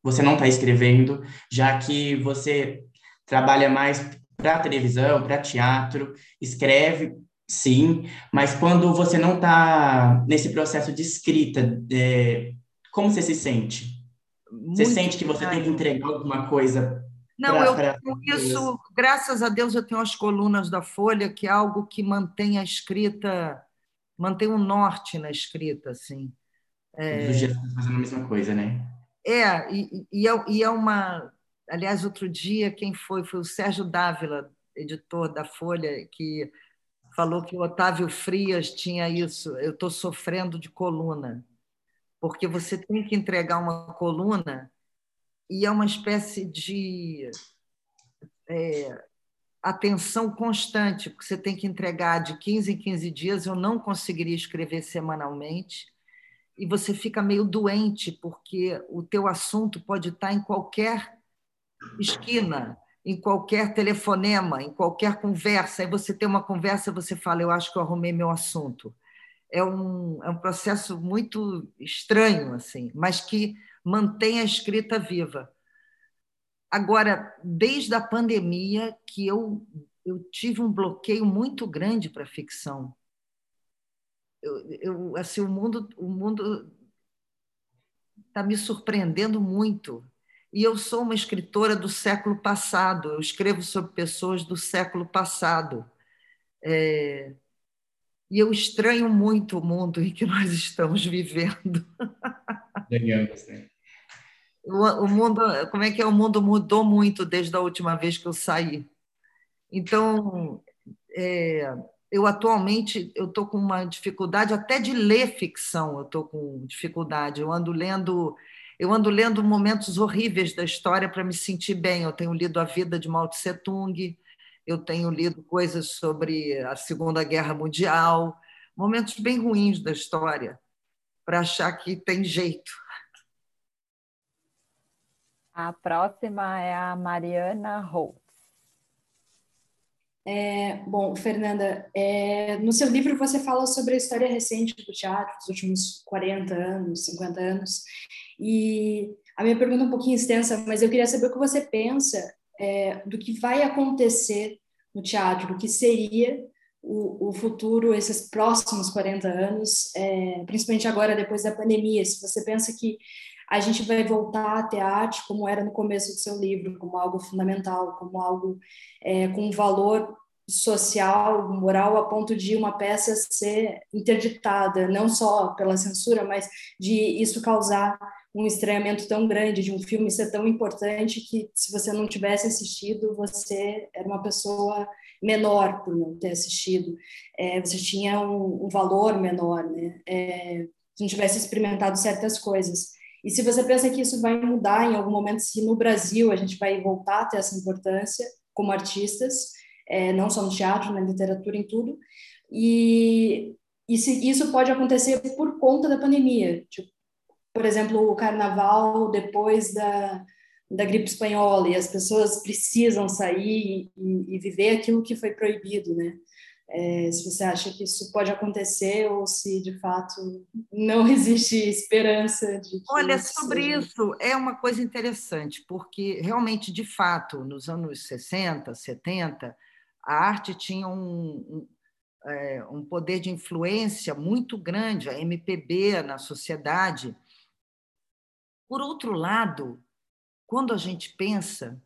você não está escrevendo, já que você trabalha mais para televisão, para teatro, escreve, sim, mas quando você não está nesse processo de escrita, é, como você se sente? Muito você sente que você tem que entregar alguma coisa não, pra, eu pra... isso, graças a Deus, eu tenho as colunas da Folha, que é algo que mantém a escrita, mantém um norte na escrita, assim. É... Todos os dias fazendo a mesma coisa, né? É, e, e, é, e é uma. Aliás, outro dia, quem foi? Foi o Sérgio Dávila, editor da Folha, que falou que o Otávio Frias tinha isso. Eu estou sofrendo de coluna, porque você tem que entregar uma coluna e é uma espécie de é, atenção constante, porque você tem que entregar de 15 em 15 dias. Eu não conseguiria escrever semanalmente e você fica meio doente porque o teu assunto pode estar em qualquer esquina, em qualquer telefonema, em qualquer conversa. Aí você tem uma conversa, você fala, eu acho que eu arrumei meu assunto. É um, é um processo muito estranho, assim, mas que mantém a escrita viva. Agora, desde a pandemia, que eu, eu tive um bloqueio muito grande para a ficção. Eu, eu, assim, o mundo o mundo está me surpreendendo muito. E eu sou uma escritora do século passado, eu escrevo sobre pessoas do século passado. É... E eu estranho muito o mundo em que *laughs* nós estamos vivendo. Ganhamos, né? o, mundo, como é que é? O mundo mudou muito desde a última vez que eu saí. Então, é, eu atualmente eu estou com uma dificuldade até de ler ficção. Eu estou com dificuldade. Eu ando lendo Eu ando lendo momentos horríveis da história para me sentir bem. Eu tenho lido A Vida de Mao Tse Tung, eu tenho lido coisas sobre a Segunda Guerra Mundial, momentos bem ruins da história, para achar que tem jeito. A próxima é a Mariana Holtz. É, bom, Fernanda, é, no seu livro você fala sobre a história recente do teatro, dos últimos 40 anos, 50 anos, e a minha pergunta é um pouquinho extensa, mas eu queria saber o que você pensa é, do que vai acontecer no teatro, do que seria o, o futuro, esses próximos 40 anos, é, principalmente agora, depois da pandemia, se você pensa que a gente vai voltar a ter arte como era no começo do seu livro, como algo fundamental, como algo é, com valor social, moral, a ponto de uma peça ser interditada, não só pela censura, mas de isso causar um estranhamento tão grande, de um filme ser tão importante que se você não tivesse assistido, você era uma pessoa menor por não ter assistido, é, você tinha um, um, valor menor, né? É, se não tivesse experimentado certas coisas. E se você pensa que isso vai mudar em algum momento, se no Brasil a gente vai voltar a ter essa importância como artistas, é, não só no teatro, na literatura, em tudo, e, e se isso pode acontecer por conta da pandemia, tipo, por exemplo, o carnaval depois da, da gripe espanhola, e as pessoas precisam sair e, e viver aquilo que foi proibido, né? É, se você acha que isso pode acontecer ou se de fato não *laughs* existe esperança de. Olha, sobre seja... isso é uma coisa interessante, porque realmente, de fato, nos anos 60, 70, a arte tinha um, um, é, um poder de influência muito grande, a MPB na sociedade. Por outro lado, quando a gente pensa,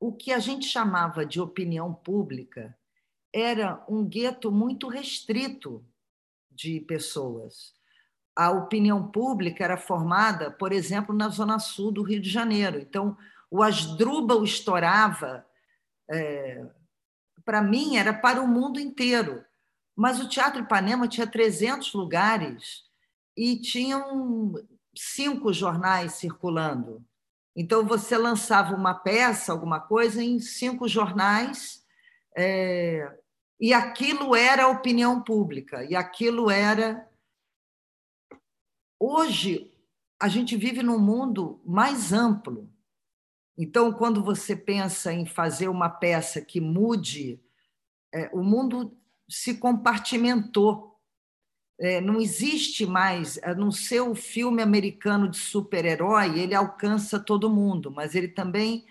o que a gente chamava de opinião pública era um gueto muito restrito de pessoas. A opinião pública era formada, por exemplo, na zona sul do Rio de Janeiro. Então, o Asdrubal estourava, é, para mim, era para o mundo inteiro. Mas o Teatro Ipanema tinha 300 lugares e tinham cinco jornais circulando. Então, você lançava uma peça, alguma coisa, em cinco jornais, é, e aquilo era a opinião pública, e aquilo era. Hoje, a gente vive num mundo mais amplo. Então, quando você pensa em fazer uma peça que mude, é, o mundo se compartimentou. É, não existe mais, a não ser o filme americano de super-herói, ele alcança todo mundo, mas ele também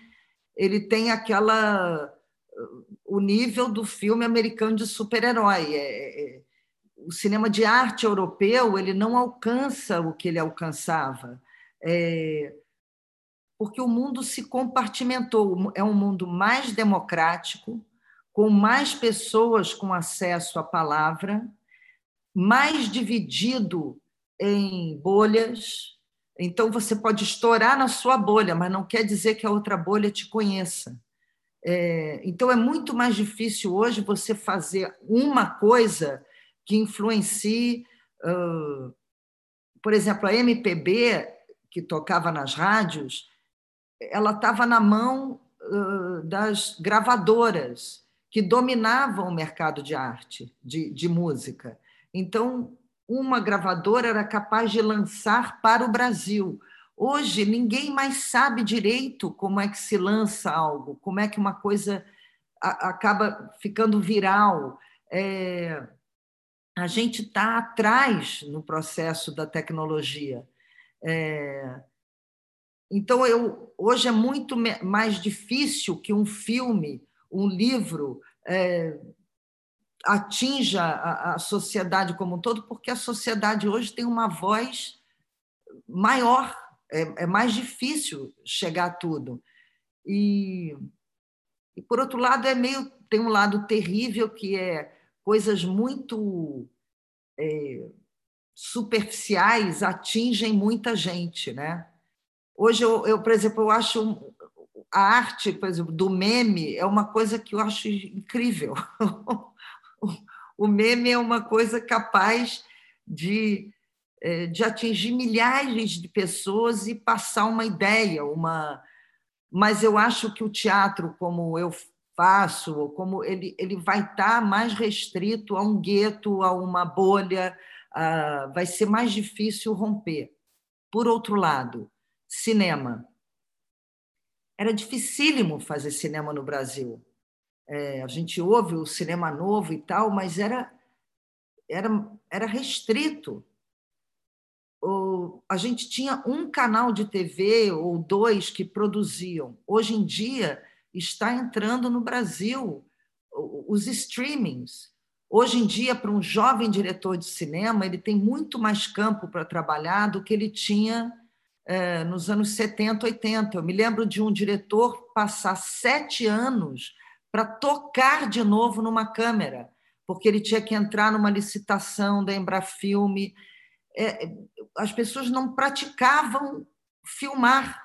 ele tem aquela o nível do filme americano de super-herói. É, é, o cinema de arte europeu ele não alcança o que ele alcançava, é, porque o mundo se compartimentou. É um mundo mais democrático, com mais pessoas com acesso à palavra, mais dividido em bolhas. Então, você pode estourar na sua bolha, mas não quer dizer que a outra bolha te conheça. É, então, é muito mais difícil hoje você fazer uma coisa que influencie. Uh, por exemplo, a MPB, que tocava nas rádios, ela estava na mão uh, das gravadoras, que dominavam o mercado de arte, de, de música. Então, uma gravadora era capaz de lançar para o Brasil Hoje, ninguém mais sabe direito como é que se lança algo, como é que uma coisa acaba ficando viral. É, a gente está atrás no processo da tecnologia. É, então, eu, hoje é muito mais difícil que um filme, um livro, é, atinja a, a sociedade como um todo, porque a sociedade hoje tem uma voz maior é, é mais difícil chegar a tudo. E, e, por outro lado, é meio tem um lado terrível que é coisas muito é, superficiais atingem muita gente, né? Hoje eu, eu por exemplo, eu acho a arte, por exemplo, do meme é uma coisa que eu acho incrível. *laughs* o meme é uma coisa capaz de de atingir milhares de pessoas e passar uma ideia, uma. Mas eu acho que o teatro, como eu faço, como ele, ele vai estar mais restrito a um gueto, a uma bolha, a... vai ser mais difícil romper. Por outro lado, cinema. Era dificílimo fazer cinema no Brasil. É, a gente ouve o cinema novo e tal, mas era, era, era restrito. A gente tinha um canal de TV ou dois que produziam. Hoje em dia está entrando no Brasil os streamings. Hoje em dia, para um jovem diretor de cinema, ele tem muito mais campo para trabalhar do que ele tinha é, nos anos 70, 80. Eu me lembro de um diretor passar sete anos para tocar de novo numa câmera, porque ele tinha que entrar numa licitação da Embrafilme. É, as pessoas não praticavam filmar,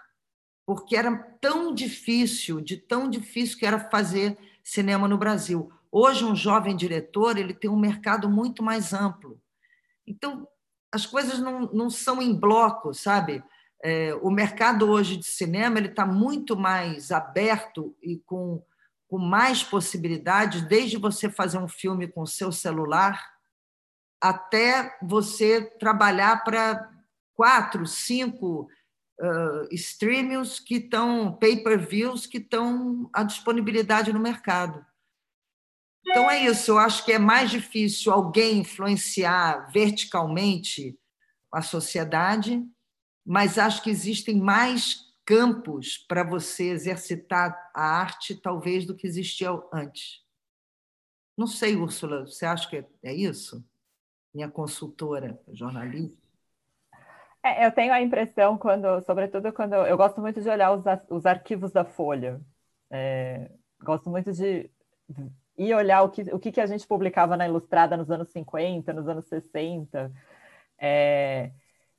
porque era tão difícil, de tão difícil que era fazer cinema no Brasil. Hoje, um jovem diretor ele tem um mercado muito mais amplo. Então, as coisas não, não são em bloco, sabe? É, o mercado hoje de cinema ele está muito mais aberto e com com mais possibilidades, desde você fazer um filme com seu celular até você trabalhar para quatro, cinco uh, streams que estão, pay-per-views que estão à disponibilidade no mercado. Então é isso, eu acho que é mais difícil alguém influenciar verticalmente a sociedade, mas acho que existem mais campos para você exercitar a arte, talvez, do que existia antes. Não sei, Úrsula, você acha que é isso? Minha consultora, jornalista. É, eu tenho a impressão, quando, sobretudo quando eu gosto muito de olhar os, os arquivos da Folha. É, gosto muito de ir olhar o que, o que a gente publicava na Ilustrada nos anos 50, nos anos 60. É,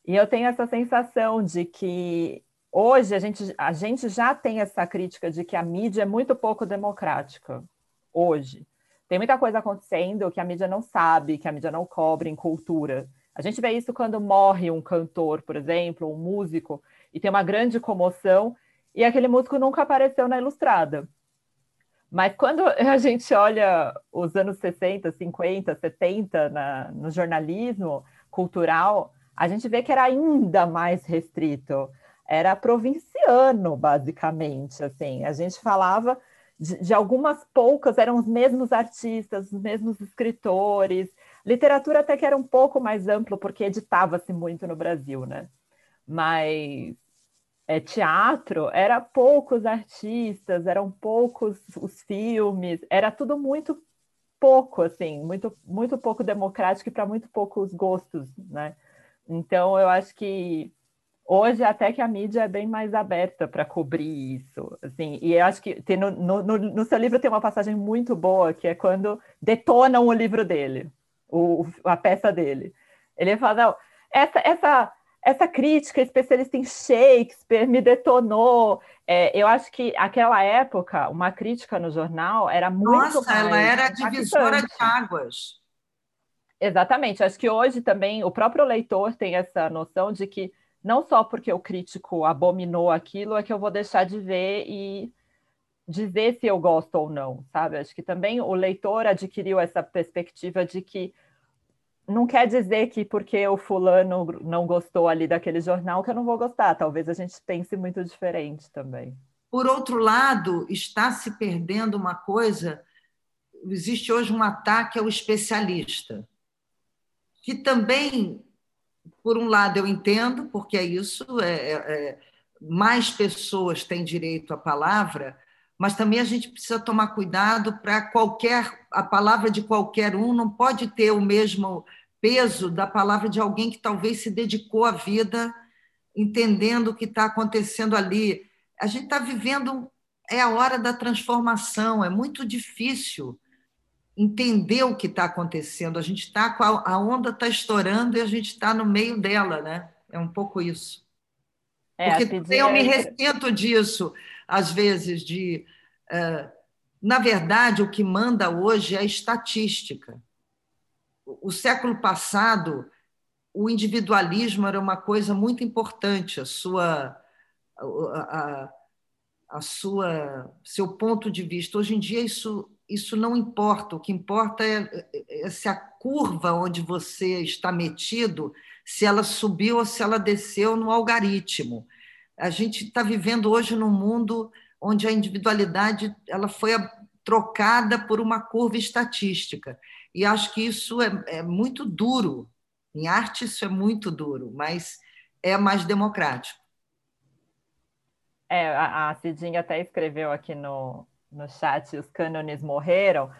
e eu tenho essa sensação de que Hoje a gente, a gente já tem essa crítica de que a mídia é muito pouco democrática. Hoje. Tem muita coisa acontecendo que a mídia não sabe, que a mídia não cobre em cultura. A gente vê isso quando morre um cantor, por exemplo, um músico, e tem uma grande comoção, e aquele músico nunca apareceu na ilustrada. Mas quando *laughs* a gente olha os anos 60, 50, 70 na, no jornalismo cultural, a gente vê que era ainda mais restrito era provinciano, basicamente. Assim, a gente falava de, de, algumas poucas, eram os mesmos artistas, os mesmos escritores. Literatura até que era um pouco mais amplo, porque editava-se muito no Brasil, né? Mas é, teatro era poucos artistas, eram poucos os filmes, era tudo muito pouco, assim, muito, muito pouco democrático e para muito poucos gostos, né? Então, eu acho que Hoje, até que a mídia é bem mais aberta para cobrir isso. Assim, e eu acho que tem no, no, no, seu livro tem uma passagem muito boa, que é quando detonam o livro dele, o, a peça dele. Ele fala: não, essa, essa, essa crítica especialista em Shakespeare me detonou. É, eu acho que aquela época, uma crítica no jornal era muito. Nossa, ela era divisora de águas. Exatamente. Acho que hoje também o próprio leitor tem essa noção de que não só porque o crítico abominou aquilo, é que eu vou deixar de ver e dizer se eu gosto ou não, sabe? Acho que também o leitor adquiriu essa perspectiva de que não quer dizer que porque o fulano não gostou ali daquele jornal que eu não vou gostar. Talvez a gente pense muito diferente também. Por outro lado, está se perdendo uma coisa. Existe hoje um ataque ao especialista, que também por um lado, eu entendo, porque é isso, é, é, é, mais pessoas têm direito à palavra, mas também a gente precisa tomar cuidado para qualquer. A palavra de qualquer um não pode ter o mesmo peso da palavra de alguém que talvez se dedicou à vida entendendo o que está acontecendo ali. A gente está vivendo. É a hora da transformação, é muito difícil entender o que está acontecendo. A gente está a, onda está estourando e a gente está no meio dela, né? É um pouco isso. É, Porque eu me respeito disso, às vezes, de. Uh, na verdade, o que manda hoje é a estatística. O século passado o individualismo era uma coisa muito importante, a sua, a, a, a sua, seu ponto de vista. Hoje em dia isso isso não importa. O que importa é, é, é se a curva onde você está metido, se ela subiu ou se ela desceu no algoritmo. A gente está vivendo hoje num mundo onde a individualidade ela foi trocada por uma curva estatística. E acho que isso é, é muito duro. Em arte, isso é muito duro, mas é mais democrático. É, a Cidinha até escreveu aqui no, no chat, os cânones morreram,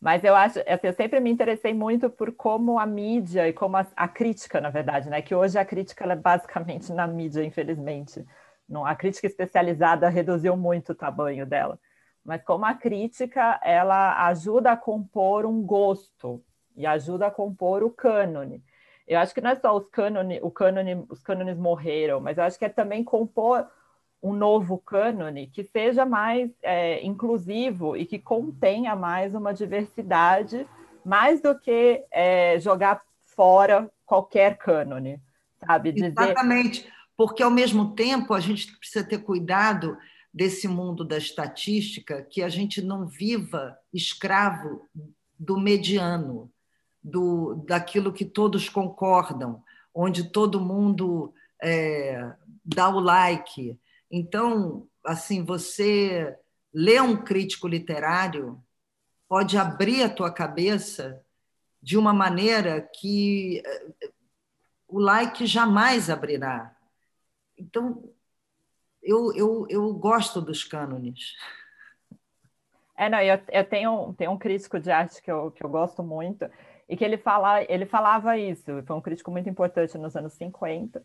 mas eu acho, assim, eu sempre me interessei muito por como a mídia e como a, a crítica, na verdade, né? Que hoje a crítica é basicamente na mídia, infelizmente. Não, a crítica especializada reduziu muito o tamanho dela mas como a crítica ela ajuda a compor um gosto e ajuda a compor o cânone. Eu acho que não é só os cânone, o cânone, os cânones morreram, mas eu acho que é também compor um novo cânone que seja mais é, inclusivo e que contenha mais uma diversidade, mais do que é, jogar fora qualquer cânone, sabe? Dizer... Exatamente, porque ao mesmo tempo a gente precisa ter cuidado desse mundo da estatística que a gente não viva escravo do mediano, do daquilo que todos concordam, onde todo mundo é, dá o like. Então, assim, você lê um crítico literário pode abrir a tua cabeça de uma maneira que é, o like jamais abrirá. Então, eu, eu, eu gosto dos cânones. É, não, eu, eu tenho, tenho um crítico de arte que eu, que eu gosto muito, e que ele, fala, ele falava isso, foi um crítico muito importante nos anos 50,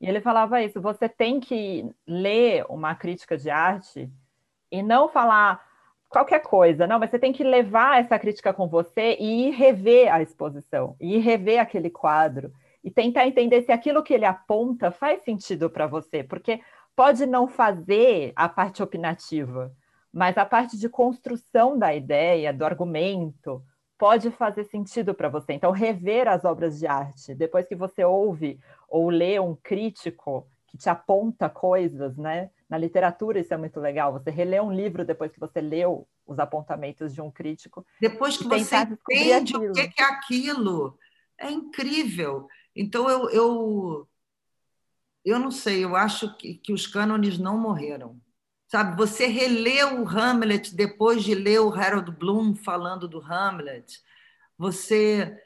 e ele falava isso: você tem que ler uma crítica de arte e não falar qualquer coisa, não, mas você tem que levar essa crítica com você e ir rever a exposição, e ir rever aquele quadro, e tentar entender se aquilo que ele aponta faz sentido para você, porque pode não fazer a parte opinativa, mas a parte de construção da ideia, do argumento, pode fazer sentido para você. Então, rever as obras de arte, depois que você ouve ou lê um crítico que te aponta coisas, né? Na literatura isso é muito legal. Você relê um livro depois que você leu os apontamentos de um crítico. Depois que você entende o que é aquilo, é incrível. Então eu, eu eu não sei, eu acho que, que os cânones não morreram. Sabe, você releu o Hamlet depois de ler o Harold Bloom falando do Hamlet, você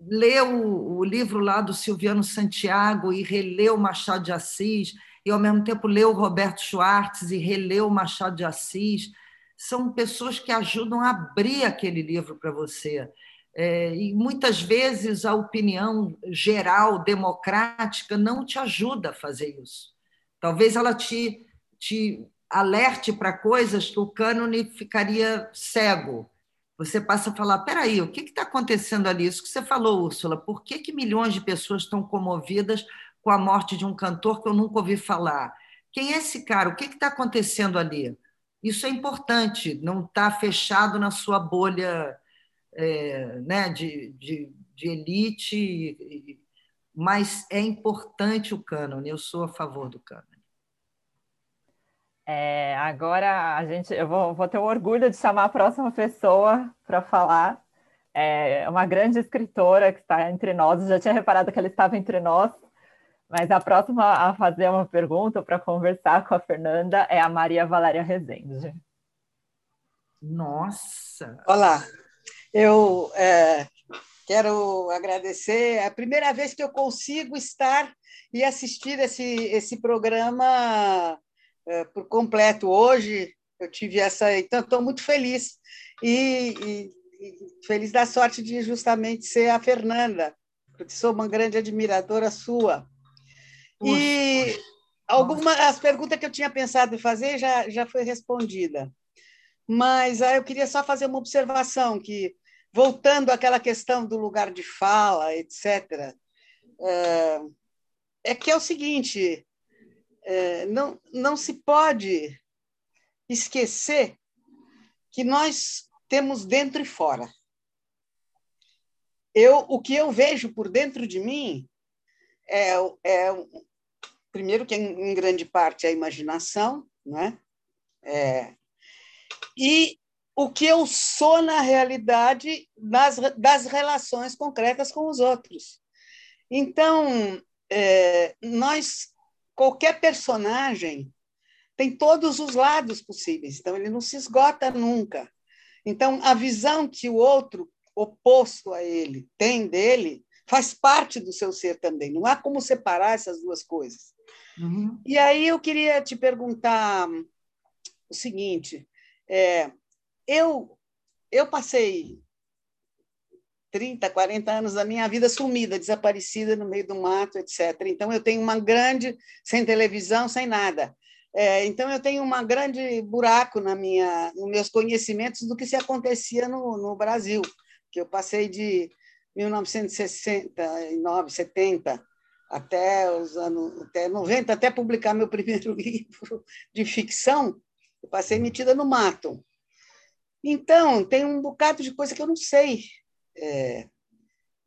leu o, livro lá do Silviano Santiago e releu Machado de Assis, e ao mesmo tempo leu Roberto Schwartz e releu Machado de Assis. São pessoas que ajudam a abrir aquele livro para você. É, e muitas vezes a opinião geral, democrática, não te ajuda a fazer isso. Talvez ela te, te alerte para coisas que o cânone ficaria cego. Você passa a falar: peraí, o que está acontecendo ali? Isso que você falou, Úrsula, por que, que milhões de pessoas estão comovidas com a morte de um cantor que eu nunca ouvi falar? Quem é esse cara? O que está acontecendo ali? Isso é importante, não está fechado na sua bolha é, né, de, de, de elite, mas é importante o cânone, eu sou a favor do cânone. É, agora a gente, eu vou, vou, ter o orgulho de chamar a próxima pessoa para falar. É uma grande escritora que está entre nós. Eu já tinha reparado que ela estava entre nós, mas a próxima a fazer uma pergunta para conversar com a Fernanda é a Maria Valéria Rezende. Nossa! Olá, eu é, quero agradecer. É a primeira vez que eu consigo estar e assistir esse, esse programa é, por completo. Hoje eu tive essa. Então, estou muito feliz. E, e, e, feliz da sorte de justamente ser a Fernanda, porque sou uma grande admiradora sua. Puxa, e algumas as perguntas que eu tinha pensado em fazer já, já foi respondida. Mas aí eu queria só fazer uma observação que voltando àquela questão do lugar de fala, etc., é, é que é o seguinte: é, não, não se pode esquecer que nós temos dentro e fora. Eu, o que eu vejo por dentro de mim é, é primeiro que em grande parte é a imaginação, né? É, e o que eu sou na realidade das, das relações concretas com os outros. Então, é, nós, qualquer personagem tem todos os lados possíveis, então ele não se esgota nunca. Então, a visão que o outro oposto a ele tem dele faz parte do seu ser também. Não há como separar essas duas coisas. Uhum. E aí eu queria te perguntar o seguinte: é, eu, eu passei 30, 40 anos da minha vida sumida, desaparecida no meio do mato, etc. Então, eu tenho uma grande, sem televisão, sem nada. É, então, eu tenho um grande buraco na minha, nos meus conhecimentos do que se acontecia no, no Brasil, que eu passei de 1969, 70 até os anos até 90, até publicar meu *laughs* primeiro livro de ficção, eu passei metida no mato. Então, tem um bocado de coisa que eu não sei. É,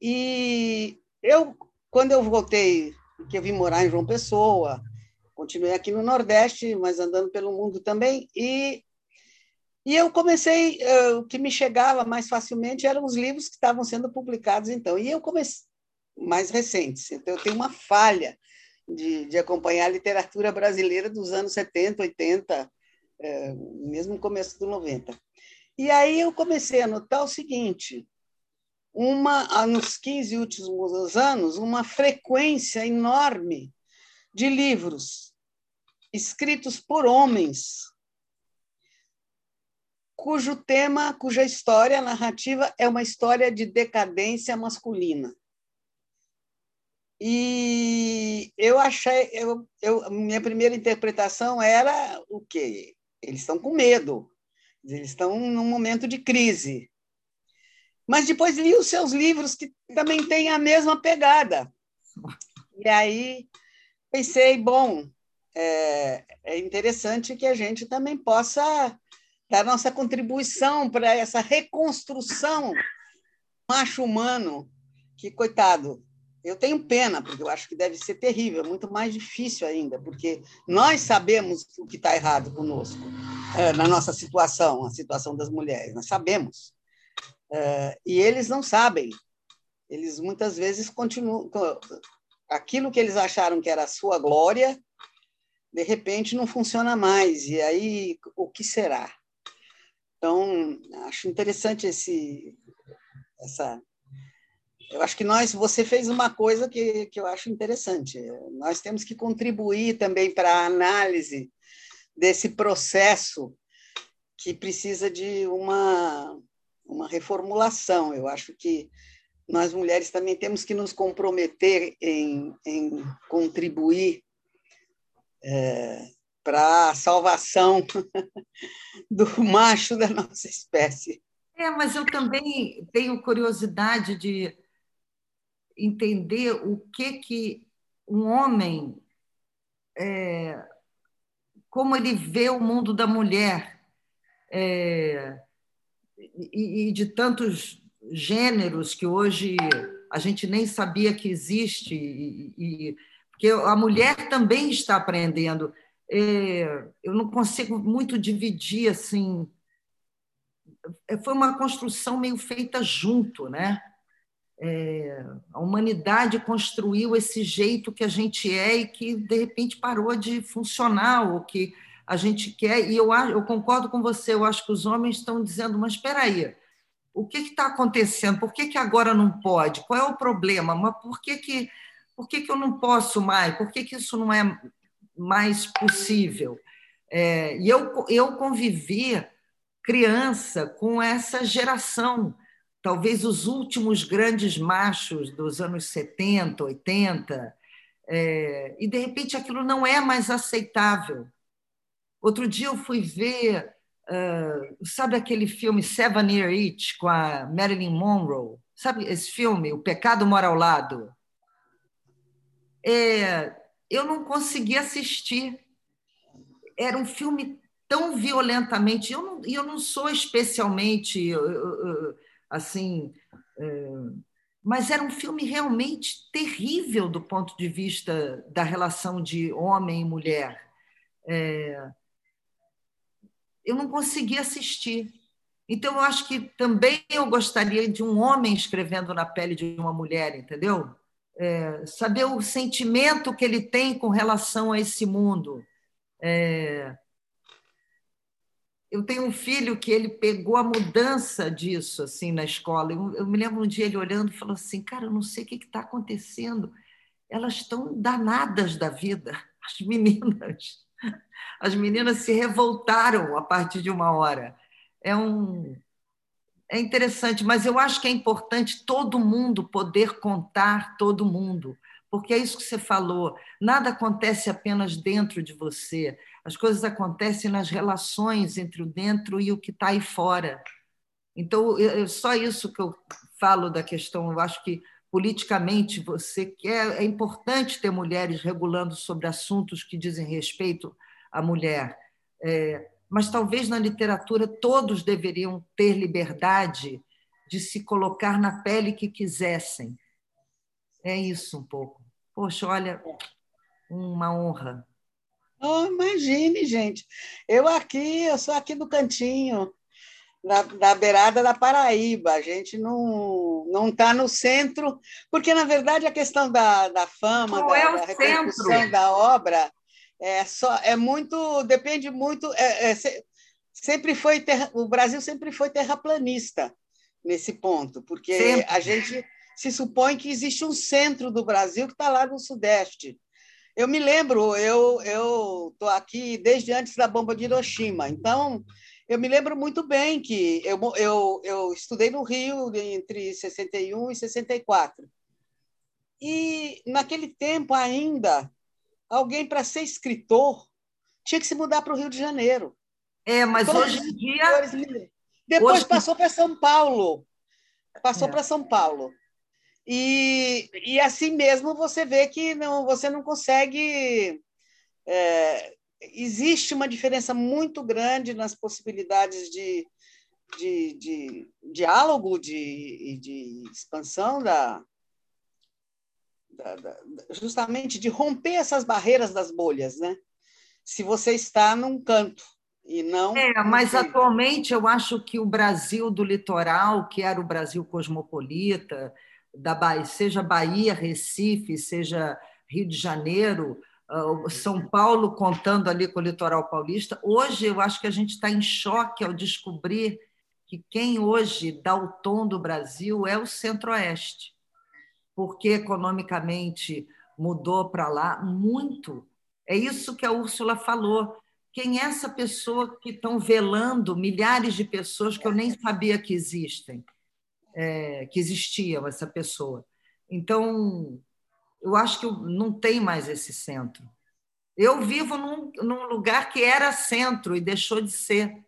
e eu, quando eu voltei, que eu vim morar em João Pessoa, continuei aqui no Nordeste, mas andando pelo mundo também, e, e eu comecei, uh, o que me chegava mais facilmente eram os livros que estavam sendo publicados então, e eu comecei, mais recentes, então eu tenho uma falha de, de acompanhar a literatura brasileira dos anos 70, 80, é, mesmo começo do 90. E aí eu comecei a notar o seguinte, uma nos 15 últimos anos, uma frequência enorme de livros escritos por homens, cujo tema, cuja história, narrativa é uma história de decadência masculina. E eu achei, eu, eu, minha primeira interpretação era o quê? Eles estão com medo, eles estão num momento de crise. Mas depois li os seus livros, que também têm a mesma pegada. E aí pensei, bom, é, é interessante que a gente também possa dar nossa contribuição para essa reconstrução macho humano, que, coitado, eu tenho pena, porque eu acho que deve ser terrível, muito mais difícil ainda, porque nós sabemos o que está errado conosco, é, na nossa situação, a situação das mulheres, nós sabemos. É, e eles não sabem. Eles muitas vezes continuam. Aquilo que eles acharam que era a sua glória, de repente não funciona mais. E aí, o que será? Então, acho interessante esse, essa eu acho que nós, você fez uma coisa que, que eu acho interessante. Nós temos que contribuir também para a análise desse processo que precisa de uma, uma reformulação. Eu acho que nós mulheres também temos que nos comprometer em, em contribuir é, para a salvação *laughs* do macho da nossa espécie. É, mas eu também tenho curiosidade de entender o que que um homem é, como ele vê o mundo da mulher é, e, e, de tantos gêneros que hoje a gente nem sabia que existe e, e porque a mulher também está aprendendo. É, eu não consigo muito dividir assim foi uma construção meio feita junto né? É, a humanidade construiu esse jeito que a gente é e que, de repente, parou de funcionar o que a gente quer. E eu, eu concordo com você, eu acho que os homens estão dizendo, mas espera aí, o que está acontecendo? Por que, que agora não pode? Qual é o problema? Mas por que, que, por que, que eu não posso mais? Por que, que isso não é mais possível? É, e eu, eu convivi criança com essa geração talvez os últimos grandes machos dos anos 70, 80, é, e de repente aquilo não é mais aceitável. Outro dia eu fui ver, uh, sabe aquele filme Seven Year Itch com a Marilyn Monroe? Sabe esse filme, O Pecado Mora ao Lado? É, eu não consegui assistir. Era um filme tão violentamente. Eu não, eu não sou especialmente. Assim, é, mas era um filme realmente terrível do ponto de vista da relação de homem e mulher. É... Eu não conseguia assistir. Então, eu acho que também eu gostaria de um homem escrevendo na pele de uma mulher, entendeu? É, saber o sentimento que ele tem com relação a esse mundo. É, eu tenho um filho que ele pegou a mudança disso assim na escola. Eu, eu me lembro um dia ele olhando e falou assim: Cara, eu não sei o que está acontecendo. Elas estão danadas da vida, *laughs* as meninas. As meninas se revoltaram a partir de uma hora. É um é interessante, mas eu acho que é importante todo mundo poder contar todo mundo, porque é isso que você falou. Nada acontece apenas dentro de você. As coisas acontecem nas relações entre o dentro e o que está aí fora. Então, é só isso que eu falo da questão. Eu acho que politicamente você quer é importante ter mulheres regulando sobre assuntos que dizem respeito à mulher. É, mas talvez na literatura todos deveriam ter liberdade de se colocar na pele que quisessem. É isso um pouco. Poxa, olha, uma honra. Oh, imagine, gente. Eu aqui, eu sou aqui do cantinho, na, na beirada da Paraíba. A gente não não está no centro, porque na verdade a questão da, da fama, Qual da, é da repercussão centro? da obra é só é muito depende muito é, é, sempre foi terra, o Brasil sempre foi terraplanista nesse ponto porque sempre. a gente se supõe que existe um centro do Brasil que está lá no sudeste eu me lembro eu eu estou aqui desde antes da bomba de Hiroshima então eu me lembro muito bem que eu, eu, eu estudei no Rio entre 61 e 64 e naquele tempo ainda alguém para ser escritor tinha que se mudar para o Rio de Janeiro. É, mas Todos hoje em dia. Depois hoje... passou para São Paulo. Passou é. para São Paulo. E, e assim mesmo você vê que não, você não consegue. É, existe uma diferença muito grande nas possibilidades de, de, de diálogo, de, de expansão da, da, da, justamente de romper essas barreiras das bolhas, né? Se você está num canto e não. É, mas atualmente eu acho que o Brasil do litoral, que era o Brasil cosmopolita, da Bahia, seja Bahia, Recife, seja Rio de Janeiro, São Paulo contando ali com o litoral paulista, hoje eu acho que a gente está em choque ao descobrir que quem hoje dá o tom do Brasil é o Centro-Oeste porque economicamente mudou para lá muito. É isso que a Úrsula falou. Quem é essa pessoa que estão velando milhares de pessoas que eu nem sabia que existem, é, que existiam essa pessoa? Então, eu acho que não tem mais esse centro. Eu vivo num, num lugar que era centro e deixou de ser.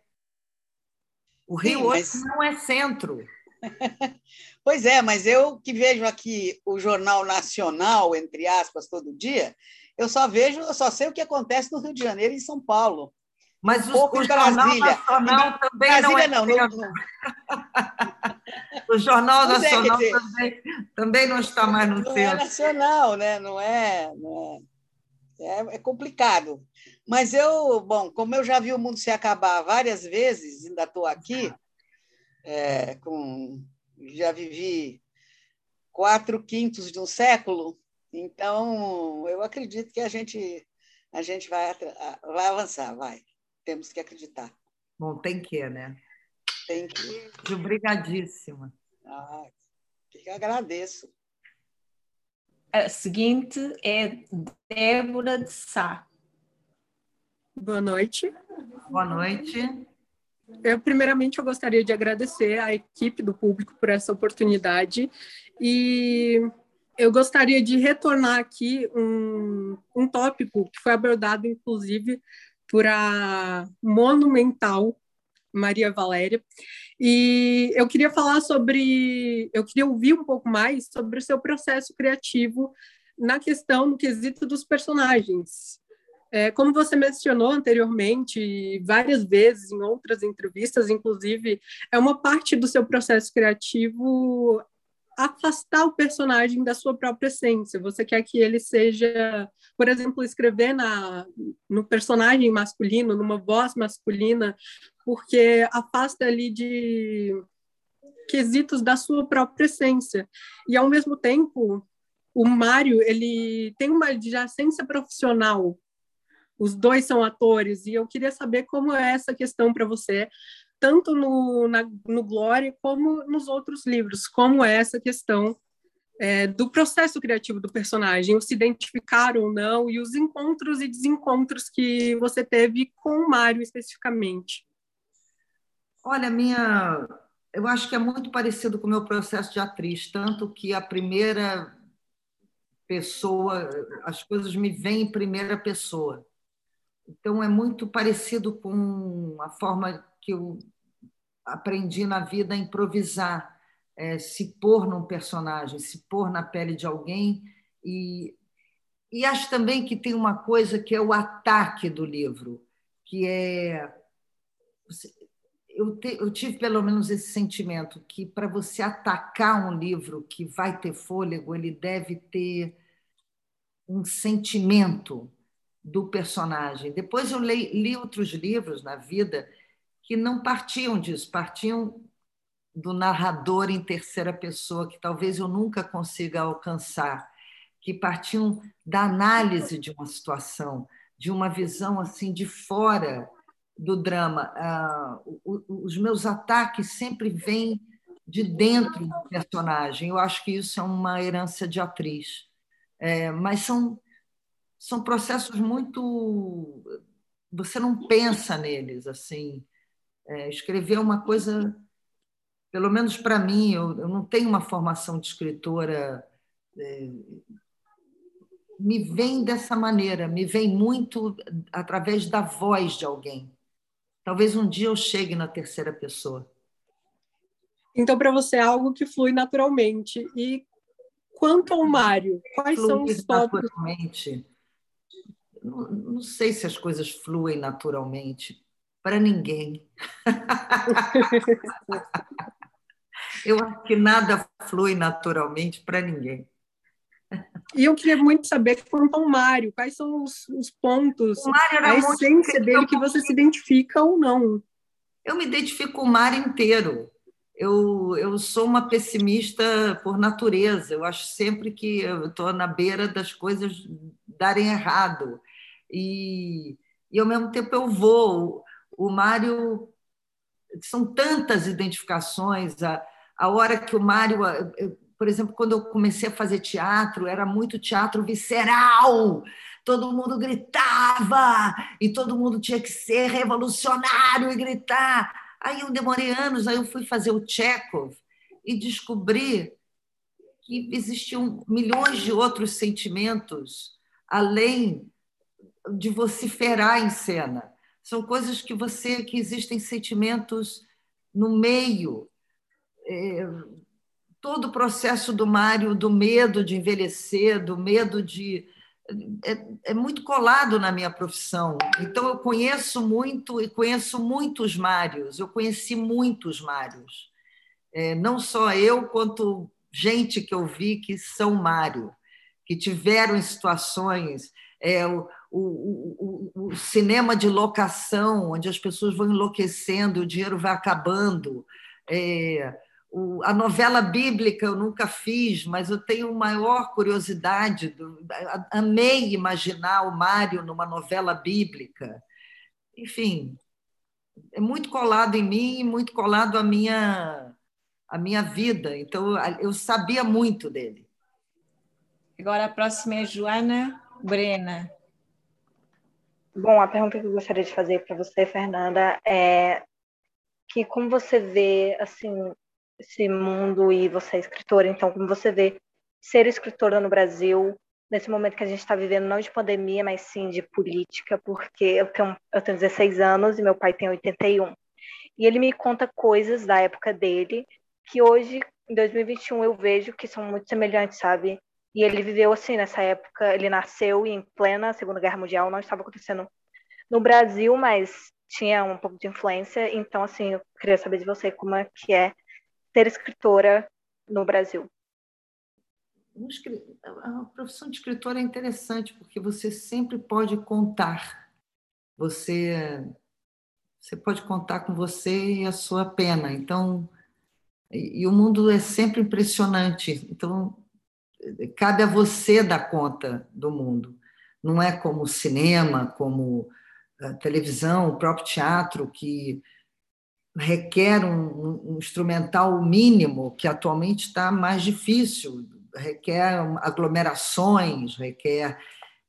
O Rio Sim, mas... hoje não é centro. *laughs* Pois é, mas eu que vejo aqui o Jornal Nacional, entre aspas, todo dia, eu só vejo, eu só sei o que acontece no Rio de Janeiro e em São Paulo. Mas um o, o Jornal Nacional também Brasília, não é não, não, *laughs* O Jornal é, Nacional é, dizer, também, também não está mais no não centro. Não é nacional, né? Não é, não é, é, é complicado. Mas eu, bom, como eu já vi o mundo se acabar várias vezes, ainda estou aqui, é, com já vivi quatro quintos de um século, então eu acredito que a gente a gente vai vai avançar, vai. Temos que acreditar. Bom, tem que, né? Tem que. Obrigadíssima. Ah, que agradeço. A seguinte é Débora de Sá. Boa noite. Boa noite. Eu, primeiramente, eu gostaria de agradecer à equipe do público por essa oportunidade e eu gostaria de retornar aqui um, um tópico que foi abordado, inclusive, por a monumental Maria Valéria. E eu queria falar sobre, eu queria ouvir um pouco mais sobre o seu processo criativo na questão, no quesito dos personagens. É, como você mencionou anteriormente, várias vezes em outras entrevistas, inclusive, é uma parte do seu processo criativo afastar o personagem da sua própria essência. Você quer que ele seja, por exemplo, escrever na, no personagem masculino, numa voz masculina, porque afasta ali de quesitos da sua própria essência. E ao mesmo tempo, o Mário, ele tem uma adjacência profissional. Os dois são atores e eu queria saber como é essa questão para você tanto no, na, no Glória como nos outros livros, como é essa questão é, do processo criativo do personagem, o se identificar ou não, e os encontros e desencontros que você teve com o Mário especificamente. Olha, minha. Eu acho que é muito parecido com o meu processo de atriz, tanto que a primeira pessoa, as coisas me vêm em primeira pessoa. Então, é muito parecido com a forma que eu aprendi na vida a improvisar, é, se pôr num personagem, se pôr na pele de alguém. E, e acho também que tem uma coisa que é o ataque do livro, que é. Eu, te, eu tive pelo menos esse sentimento que para você atacar um livro que vai ter fôlego, ele deve ter um sentimento do personagem. Depois eu li, li outros livros na vida que não partiam disso, partiam do narrador em terceira pessoa, que talvez eu nunca consiga alcançar, que partiam da análise de uma situação, de uma visão assim de fora do drama. Ah, os meus ataques sempre vêm de dentro do personagem. Eu acho que isso é uma herança de atriz. É, mas são, são processos muito. Você não pensa neles assim. É, escrever é uma coisa, pelo menos para mim, eu, eu, não tenho uma formação de escritora. É, me vem dessa maneira, me vem muito através da voz de alguém. Talvez um dia eu chegue na terceira pessoa. Então, para você é algo que flui naturalmente. E quanto ao Mário, quais flui são os tópicos? Naturalmente. Não, não sei se as coisas fluem naturalmente para ninguém. *laughs* eu acho que nada flui naturalmente para ninguém. E eu queria muito saber quanto ao Mário, quais são os, os pontos, a essência dele que você se identifica ou não. Eu me identifico com o Mário inteiro. Eu, eu sou uma pessimista por natureza. Eu acho sempre que eu estou na beira das coisas darem errado. E, e, ao mesmo tempo, eu vou o Mário são tantas identificações. A, a hora que o Mário, por exemplo, quando eu comecei a fazer teatro, era muito teatro visceral. Todo mundo gritava e todo mundo tinha que ser revolucionário e gritar. Aí eu demorei anos, aí eu fui fazer o Chekhov e descobri que existiam milhões de outros sentimentos além de vociferar em cena são coisas que você que existem sentimentos no meio é, todo o processo do Mário do medo de envelhecer do medo de é, é, muito colado na minha profissão. Então eu conheço muito e conheço muitos Mários eu conheci muitos Mários. É, não só eu quanto gente que eu vi que são Mário que tiveram situações é, o, o, o, cinema de locação, onde as pessoas vão enlouquecendo, o dinheiro vai acabando. É, o, a novela bíblica eu nunca fiz, mas eu tenho maior curiosidade. Do, amei imaginar o Mário numa novela bíblica. Enfim, é muito colado em mim e muito colado à minha, à minha vida. Então, eu sabia muito dele. Agora a próxima é Joana Brena. Bom, a pergunta que eu gostaria de fazer para você, Fernanda, é que como você vê assim esse mundo e você é escritora, então como você vê ser escritora no Brasil nesse momento que a gente está vivendo não de pandemia, mas sim de política, porque eu tenho eu tenho 16 anos e meu pai tem 81 e ele me conta coisas da época dele que hoje em 2021 eu vejo que são muito semelhantes, sabe? E ele viveu assim nessa época, ele nasceu em plena Segunda Guerra Mundial, não estava acontecendo no Brasil, mas tinha um pouco de influência. Então, assim, eu queria saber de você como é que é ser escritora no Brasil. a profissão de escritor é interessante porque você sempre pode contar. Você você pode contar com você e a sua pena. Então, e, e o mundo é sempre impressionante. Então, cabe a você dar conta do mundo. Não é como o cinema, como a televisão, o próprio teatro, que requer um, um instrumental mínimo, que atualmente está mais difícil, requer aglomerações, requer.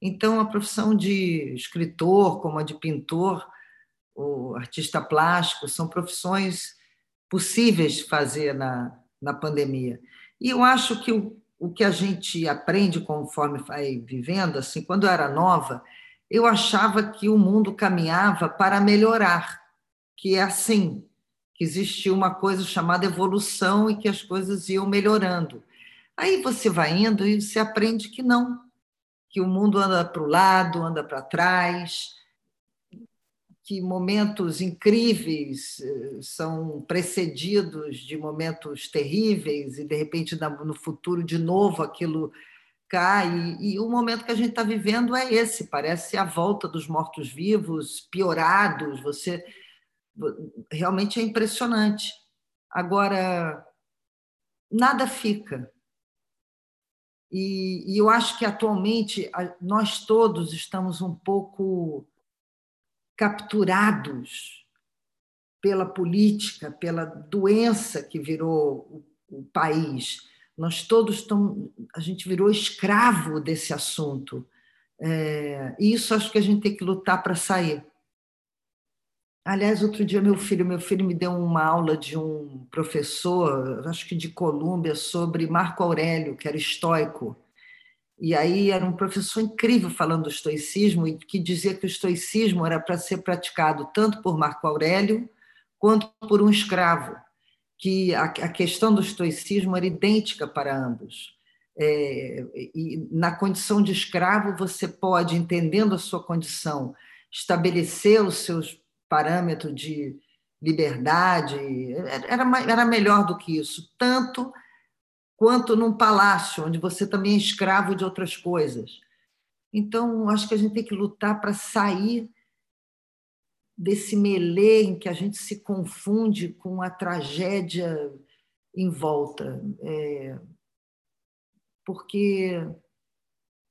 Então, a profissão de escritor, como a de pintor, o artista plástico, são profissões possíveis de fazer na, na pandemia. E eu acho que o, o que a gente aprende conforme vai vivendo, assim, quando eu era nova, eu achava que o mundo caminhava para melhorar, que é assim, que existia uma coisa chamada evolução e que as coisas iam melhorando. Aí você vai indo e você aprende que não, que o mundo anda para o lado, anda para trás, que momentos incríveis eh, são precedidos de momentos terríveis e de repente no futuro de novo aquilo cai e, o momento que a gente está vivendo é esse parece a volta dos mortos vivos piorados você realmente é impressionante. Agora, nada fica. E, e, eu acho que atualmente nós todos estamos um pouco capturados pela política, pela doença que virou o, país. Nós todos estamos, a gente virou escravo desse assunto. É, e isso acho que a gente tem que lutar para sair. Aliás, outro dia meu filho, meu filho me deu uma aula de um professor, acho que de Colômbia, sobre Marco Aurélio, que era estoico. E aí era um professor incrível falando do estoicismo e que dizia que o estoicismo era para ser praticado tanto por Marco Aurélio quanto por um escravo, que a, a questão do estoicismo era idêntica para ambos. É, e na condição de escravo você pode, entendendo a sua condição, estabelecer os seus parâmetro de liberdade, era, era melhor do que isso, tanto quanto num palácio, onde você também é escravo de outras coisas. Então, acho que a gente tem que lutar para sair desse melê em que a gente se confunde com a tragédia em volta. É, porque,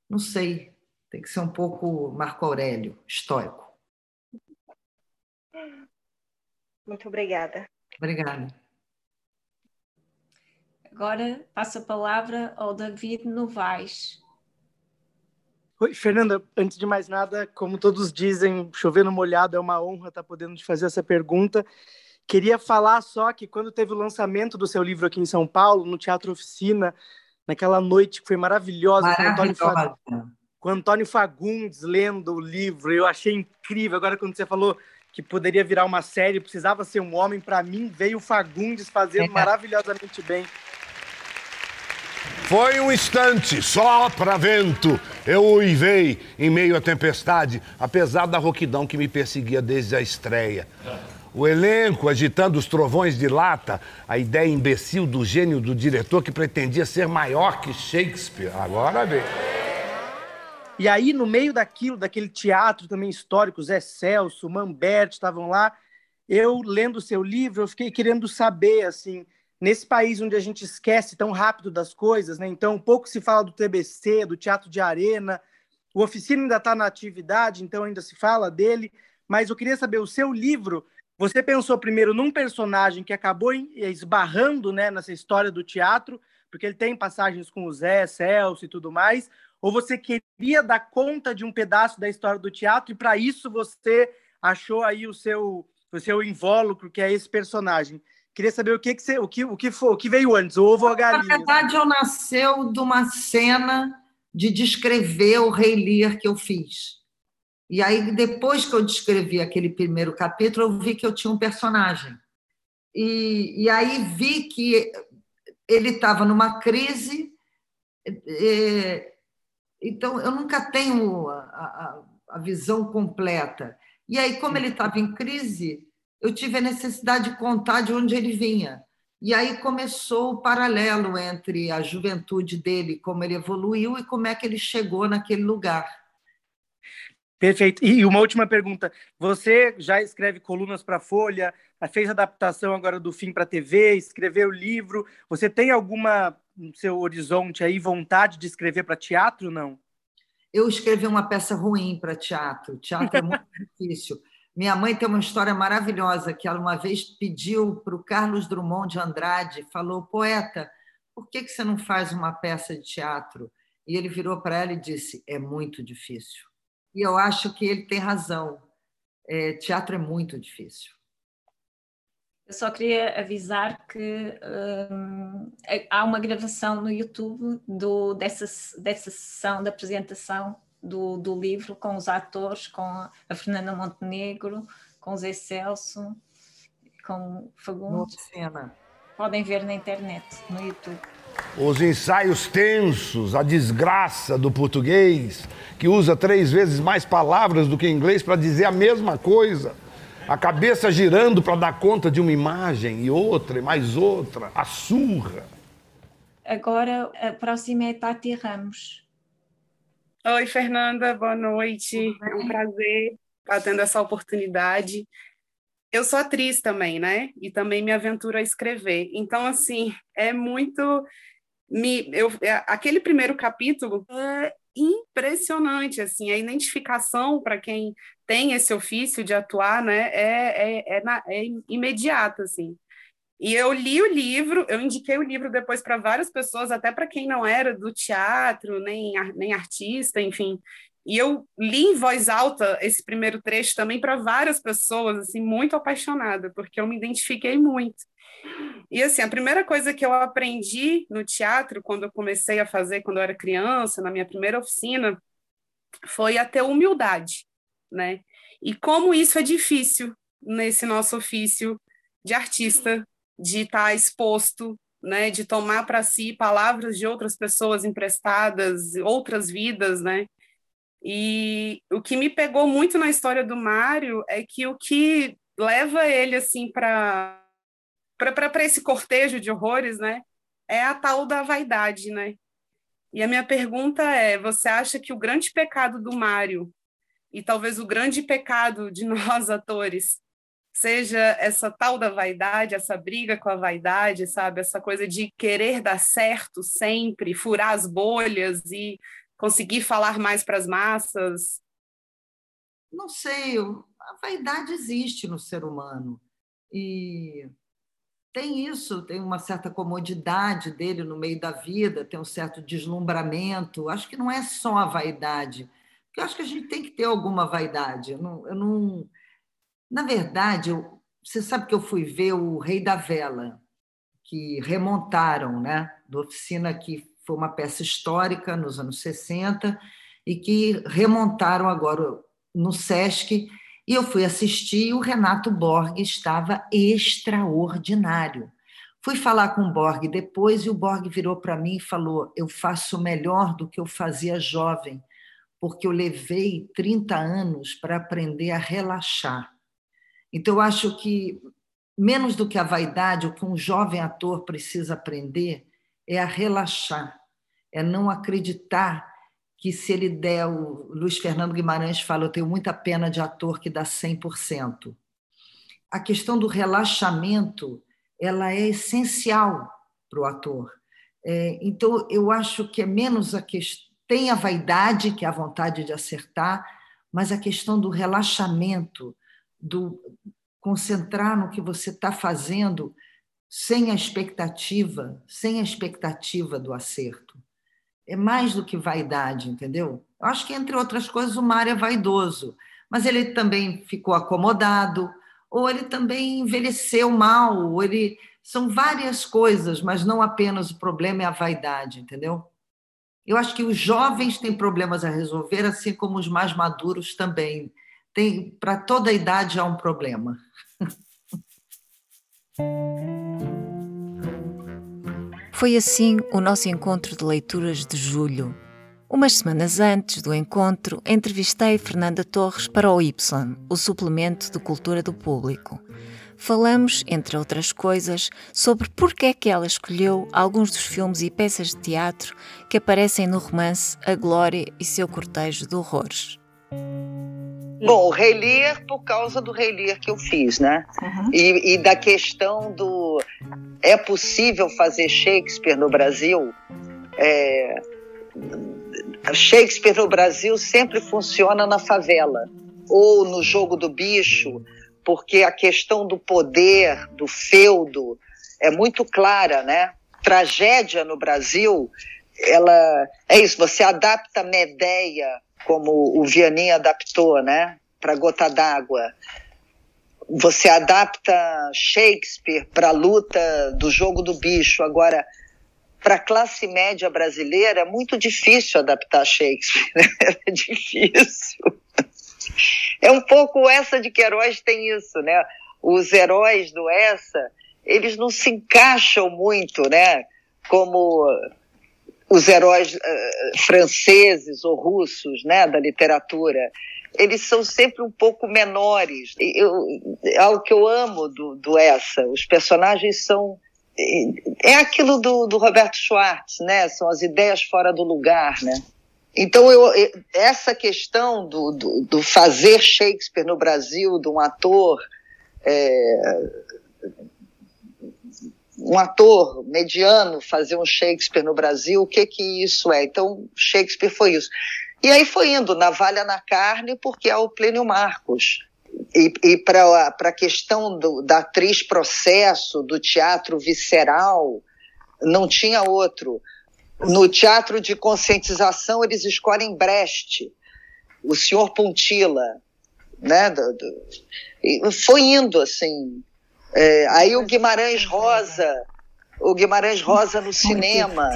não sei, tem que ser um pouco Marco Aurélio, estoico. Muito obrigada. Obrigada. Agora passo a palavra ao David Novaes. Oi, Fernanda, antes de mais nada, como todos dizem, chover no molhado é uma honra estar podendo te fazer essa pergunta. Queria falar só que quando teve o lançamento do seu livro aqui em São Paulo, no Teatro Oficina, naquela noite que foi maravilhosa, maravilhosa. Com, o Antônio, com Antônio Fagundes lendo o livro, eu achei incrível. Agora, quando você falou que poderia virar uma série, precisava ser um homem, para mim veio o Fagundes fazendo é. maravilhosamente bem. Foi um instante, só para vento. Eu uivei em meio à tempestade, apesar da rouquidão que me perseguia desde a estreia. O elenco agitando os trovões de lata, a ideia imbecil do gênio do diretor que pretendia ser maior que Shakespeare. Agora vem. E aí, no meio daquilo, daquele teatro também histórico, Zé Celso, Mamberti estavam lá, eu, lendo seu livro, eu fiquei querendo saber, assim, nesse país onde a gente esquece tão rápido das coisas, né? Então, pouco se fala do TBC, do Teatro de Arena, o Oficina ainda está na atividade, então ainda se fala dele, mas eu queria saber, o seu livro, você pensou primeiro num personagem que acabou esbarrando né, nessa história do teatro, porque ele tem passagens com o Zé, Celso e tudo mais, ou você queria dar conta de um pedaço da história do teatro e para isso você achou aí o seu o seu invólucro, que é esse personagem. Queria saber o que que você, o que o que foi, o que veio antes, o ovo ou a galinha? Na verdade, eu nasceu de uma cena de descrever o Rei Lear que eu fiz. E aí depois que eu descrevi aquele primeiro capítulo, eu vi que eu tinha um personagem. E, e aí vi que ele estava numa crise é, então, eu nunca tenho a, a, a visão completa. E aí, como ele estava em crise, eu tive a necessidade de contar de onde ele vinha. E aí começou o paralelo entre a juventude dele, como ele evoluiu e como é que ele chegou naquele lugar. Perfeito. E uma última pergunta. Você já escreve colunas para a Folha, fez adaptação agora do fim para a TV, escreveu livro. Você tem alguma no seu horizonte aí vontade de escrever para teatro, não? Eu escrevi uma peça ruim para teatro. Teatro é muito *laughs* difícil. Minha mãe tem uma história maravilhosa que ela uma vez pediu para o Carlos Drummond de Andrade, falou, poeta, por que, que você não faz uma peça de teatro? E ele virou para ela e disse, é muito difícil. E eu acho que ele tem razão. É, teatro é muito difícil. Eu só queria avisar que um, há uma gravação no YouTube do, dessa, dessa sessão da apresentação do, do livro com os atores, com a Fernanda Montenegro, com o Zé Celso, com o Fagundes. Podem ver na internet, no YouTube. Os ensaios tensos, a desgraça do português, que usa três vezes mais palavras do que inglês para dizer a mesma coisa a cabeça girando para dar conta de uma imagem e outra e mais outra, a surra. Agora a próxima é Tati Ramos. Oi, Fernanda, boa noite. É um prazer estar tendo essa oportunidade. Eu sou atriz também, né? E também me aventuro a escrever. Então, assim, é muito. Me, eu, é, aquele primeiro capítulo é impressionante, assim, a identificação para quem tem esse ofício de atuar, né, é, é, é, na, é imediata, assim. E eu li o livro, eu indiquei o livro depois para várias pessoas, até para quem não era do teatro, nem, nem artista, enfim. E eu li em voz alta esse primeiro trecho também para várias pessoas, assim, muito apaixonada, porque eu me identifiquei muito. E assim, a primeira coisa que eu aprendi no teatro, quando eu comecei a fazer, quando eu era criança, na minha primeira oficina, foi a ter humildade, né? E como isso é difícil nesse nosso ofício de artista, de estar tá exposto, né, de tomar para si palavras de outras pessoas emprestadas, outras vidas, né? E o que me pegou muito na história do Mário é que o que leva ele assim para para esse cortejo de horrores, né, é a tal da vaidade, né? E a minha pergunta é: você acha que o grande pecado do Mário e talvez o grande pecado de *laughs* nós atores seja essa tal da vaidade, essa briga com a vaidade, sabe? Essa coisa de querer dar certo sempre, furar as bolhas e conseguir falar mais para as massas? Não sei, a vaidade existe no ser humano. E tem isso, tem uma certa comodidade dele no meio da vida, tem um certo deslumbramento. Acho que não é só a vaidade, porque eu acho que a gente tem que ter alguma vaidade. Eu não, eu não... Na verdade, eu... você sabe que eu fui ver o Rei da Vela, que remontaram, né? Da oficina que foi uma peça histórica nos anos 60 e que remontaram agora no SESC e eu fui assistir e o Renato Borg estava extraordinário. Fui falar com o Borg depois e o Borg virou para mim e falou: Eu faço melhor do que eu fazia jovem, porque eu levei 30 anos para aprender a relaxar. Então, acho que, menos do que a vaidade, o que um jovem ator precisa aprender é a relaxar, é não acreditar que se ele der, o Luiz Fernando Guimarães fala, eu tenho muita pena de ator que dá 100%. A questão do relaxamento, ela é essencial para o ator. É, então, eu acho que é menos a questão... Tem a vaidade, que é a vontade de acertar, mas a questão do relaxamento, do concentrar no que você está fazendo sem a expectativa, sem a expectativa do acerto é mais do que vaidade, entendeu? Eu acho que, entre outras coisas, o Mário é vaidoso, mas ele também ficou acomodado, ou ele também envelheceu mal, ou ele. São várias coisas, mas não apenas o problema é a vaidade, entendeu? Eu acho que os jovens têm problemas a resolver, assim como os mais maduros também. Tem para toda a idade há um problema. Foi assim o nosso encontro de leituras de julho. Umas semanas antes do encontro, entrevistei Fernanda Torres para o Y, o suplemento de cultura do público. falamos, entre outras coisas, sobre porque é que ela escolheu alguns dos filmes e peças de teatro que aparecem no romance A Glória e seu cortejo de horrores. Bom, o Rei Lear por causa do Rei Lear que eu fiz, né? Uhum. E, e, da questão do é possível fazer Shakespeare no Brasil? É, Shakespeare no Brasil sempre funciona na favela ou no jogo do bicho, porque a questão do poder, do feudo, é muito clara, né? Tragédia no Brasil, ela é isso. Você adapta Medeia como o Vianney adaptou, né? Para Gota d'Água. Você adapta Shakespeare para a luta do jogo do bicho. Agora, para a classe média brasileira, é muito difícil adaptar Shakespeare. Né? *laughs* É difícil. É um pouco essa de Queiroz tem isso, né? Os heróis do essa, eles não se encaixam muito, né? Como os heróis uh, franceses ou russos, né, da literatura, eles são sempre um pouco menores. Eu, é algo que eu amo do, do essa, os personagens são é aquilo do, do Roberto Schwartz, né? São as ideias fora do lugar, né? Então, eu, essa questão do, do, do, fazer Shakespeare no Brasil, de um ator é, um ator mediano fazer um Shakespeare no Brasil, o que que isso é? Então, Shakespeare foi isso. E aí foi indo, navalha na carne, porque é o Plínio Marcos. E, e para a questão do, da atriz processo, do teatro visceral, não tinha outro. No teatro de conscientização, eles escolhem Brecht, o senhor Puntila, né? Do, do, foi indo, assim, é, aí o Guimarães Rosa, o Guimarães Rosa no cinema,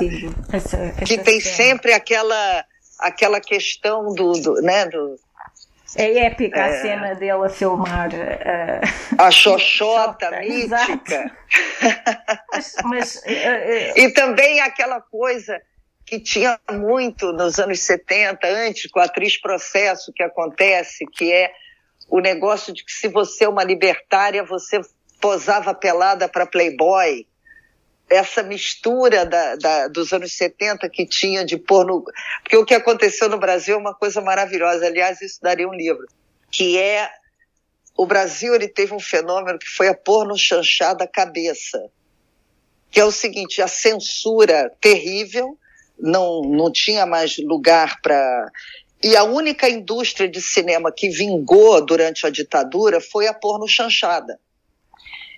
que tem sempre aquela aquela questão do, do né, do, é épica é, a cena dele a filmar uh, a xoxota mítica. mas, mas uh, uh, e também aquela coisa que tinha muito nos anos 70, antes, com a atriz processo que acontece, que é o negócio de que se você é uma libertária, você posava pelada para Playboy, essa mistura da, da, dos anos 70 que tinha de pôr no. Porque o que aconteceu no Brasil é uma coisa maravilhosa, aliás, isso daria um livro, que é. O Brasil ele teve um fenômeno que foi a pôr no cabeça, que é o seguinte: a censura terrível, não, não tinha mais lugar para. E a única indústria de cinema que vingou durante a ditadura foi a porno chanchada.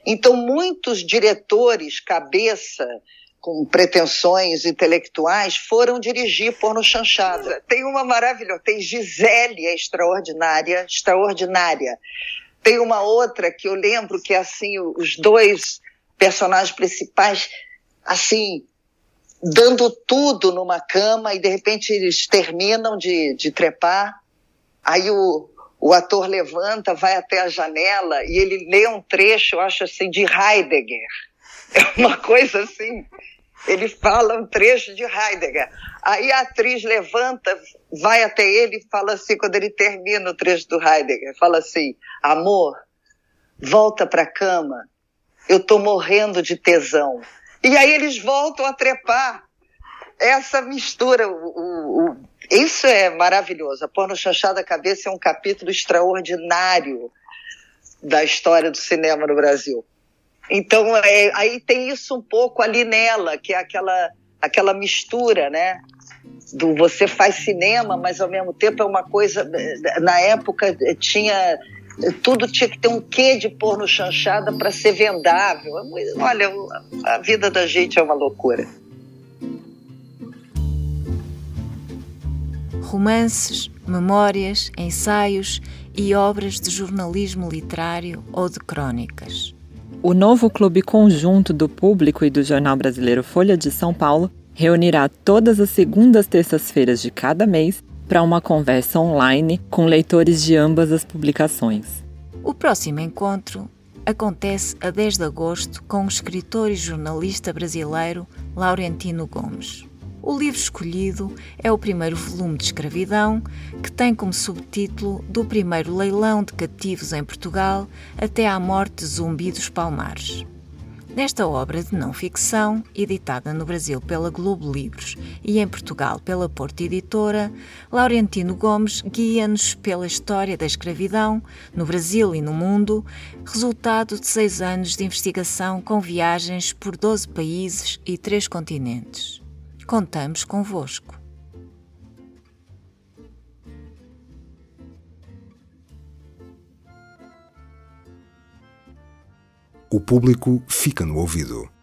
Então, muitos diretores, cabeça, com pretensões intelectuais, foram dirigir porno chanchada. Tem uma maravilhosa, tem Gisele, extraordinária, extraordinária. Tem uma outra que eu lembro que é assim, os dois personagens principais, assim, dando tudo numa cama e de repente eles terminam de, de trepar. Aí o, o ator levanta, vai até a janela e ele lê um trecho, eu acho assim, de Heidegger. É uma *laughs* coisa assim. Ele fala um trecho de Heidegger. Aí a atriz levanta, vai até ele e fala assim, quando ele termina o trecho do Heidegger, fala assim: amor, volta para a cama, eu estou morrendo de tesão. E aí eles voltam a trepar. Essa mistura, o, o, isso é maravilhoso. A Porno Chanchada Cabeça é um capítulo extraordinário da história do cinema no Brasil. Então, é, aí tem isso um pouco ali nela, que é aquela, aquela mistura, né? Do você faz cinema, mas ao mesmo tempo é uma coisa. Na época tinha. Tudo tinha que ter um quê de porno chanchada para ser vendável. Olha, a vida da gente é uma loucura. Romances, memórias, ensaios e obras de jornalismo literário ou de crônicas. O novo clube conjunto do público e do jornal brasileiro Folha de São Paulo reunirá todas as segundas terças-feiras de cada mês para uma conversa online com leitores de ambas as publicações. O próximo encontro acontece a 10 de agosto com o escritor e jornalista brasileiro Laurentino Gomes. O livro escolhido é o primeiro volume de escravidão, que tem como subtítulo Do primeiro leilão de cativos em Portugal até à morte Zumbi dos Palmares. Nesta obra de não ficção, editada no Brasil pela Globo Livros e em Portugal pela Porto Editora, Laurentino Gomes guia-nos pela história da escravidão no Brasil e no mundo, resultado de seis anos de investigação com viagens por 12 países e três continentes. Contamos convosco. O público fica no ouvido.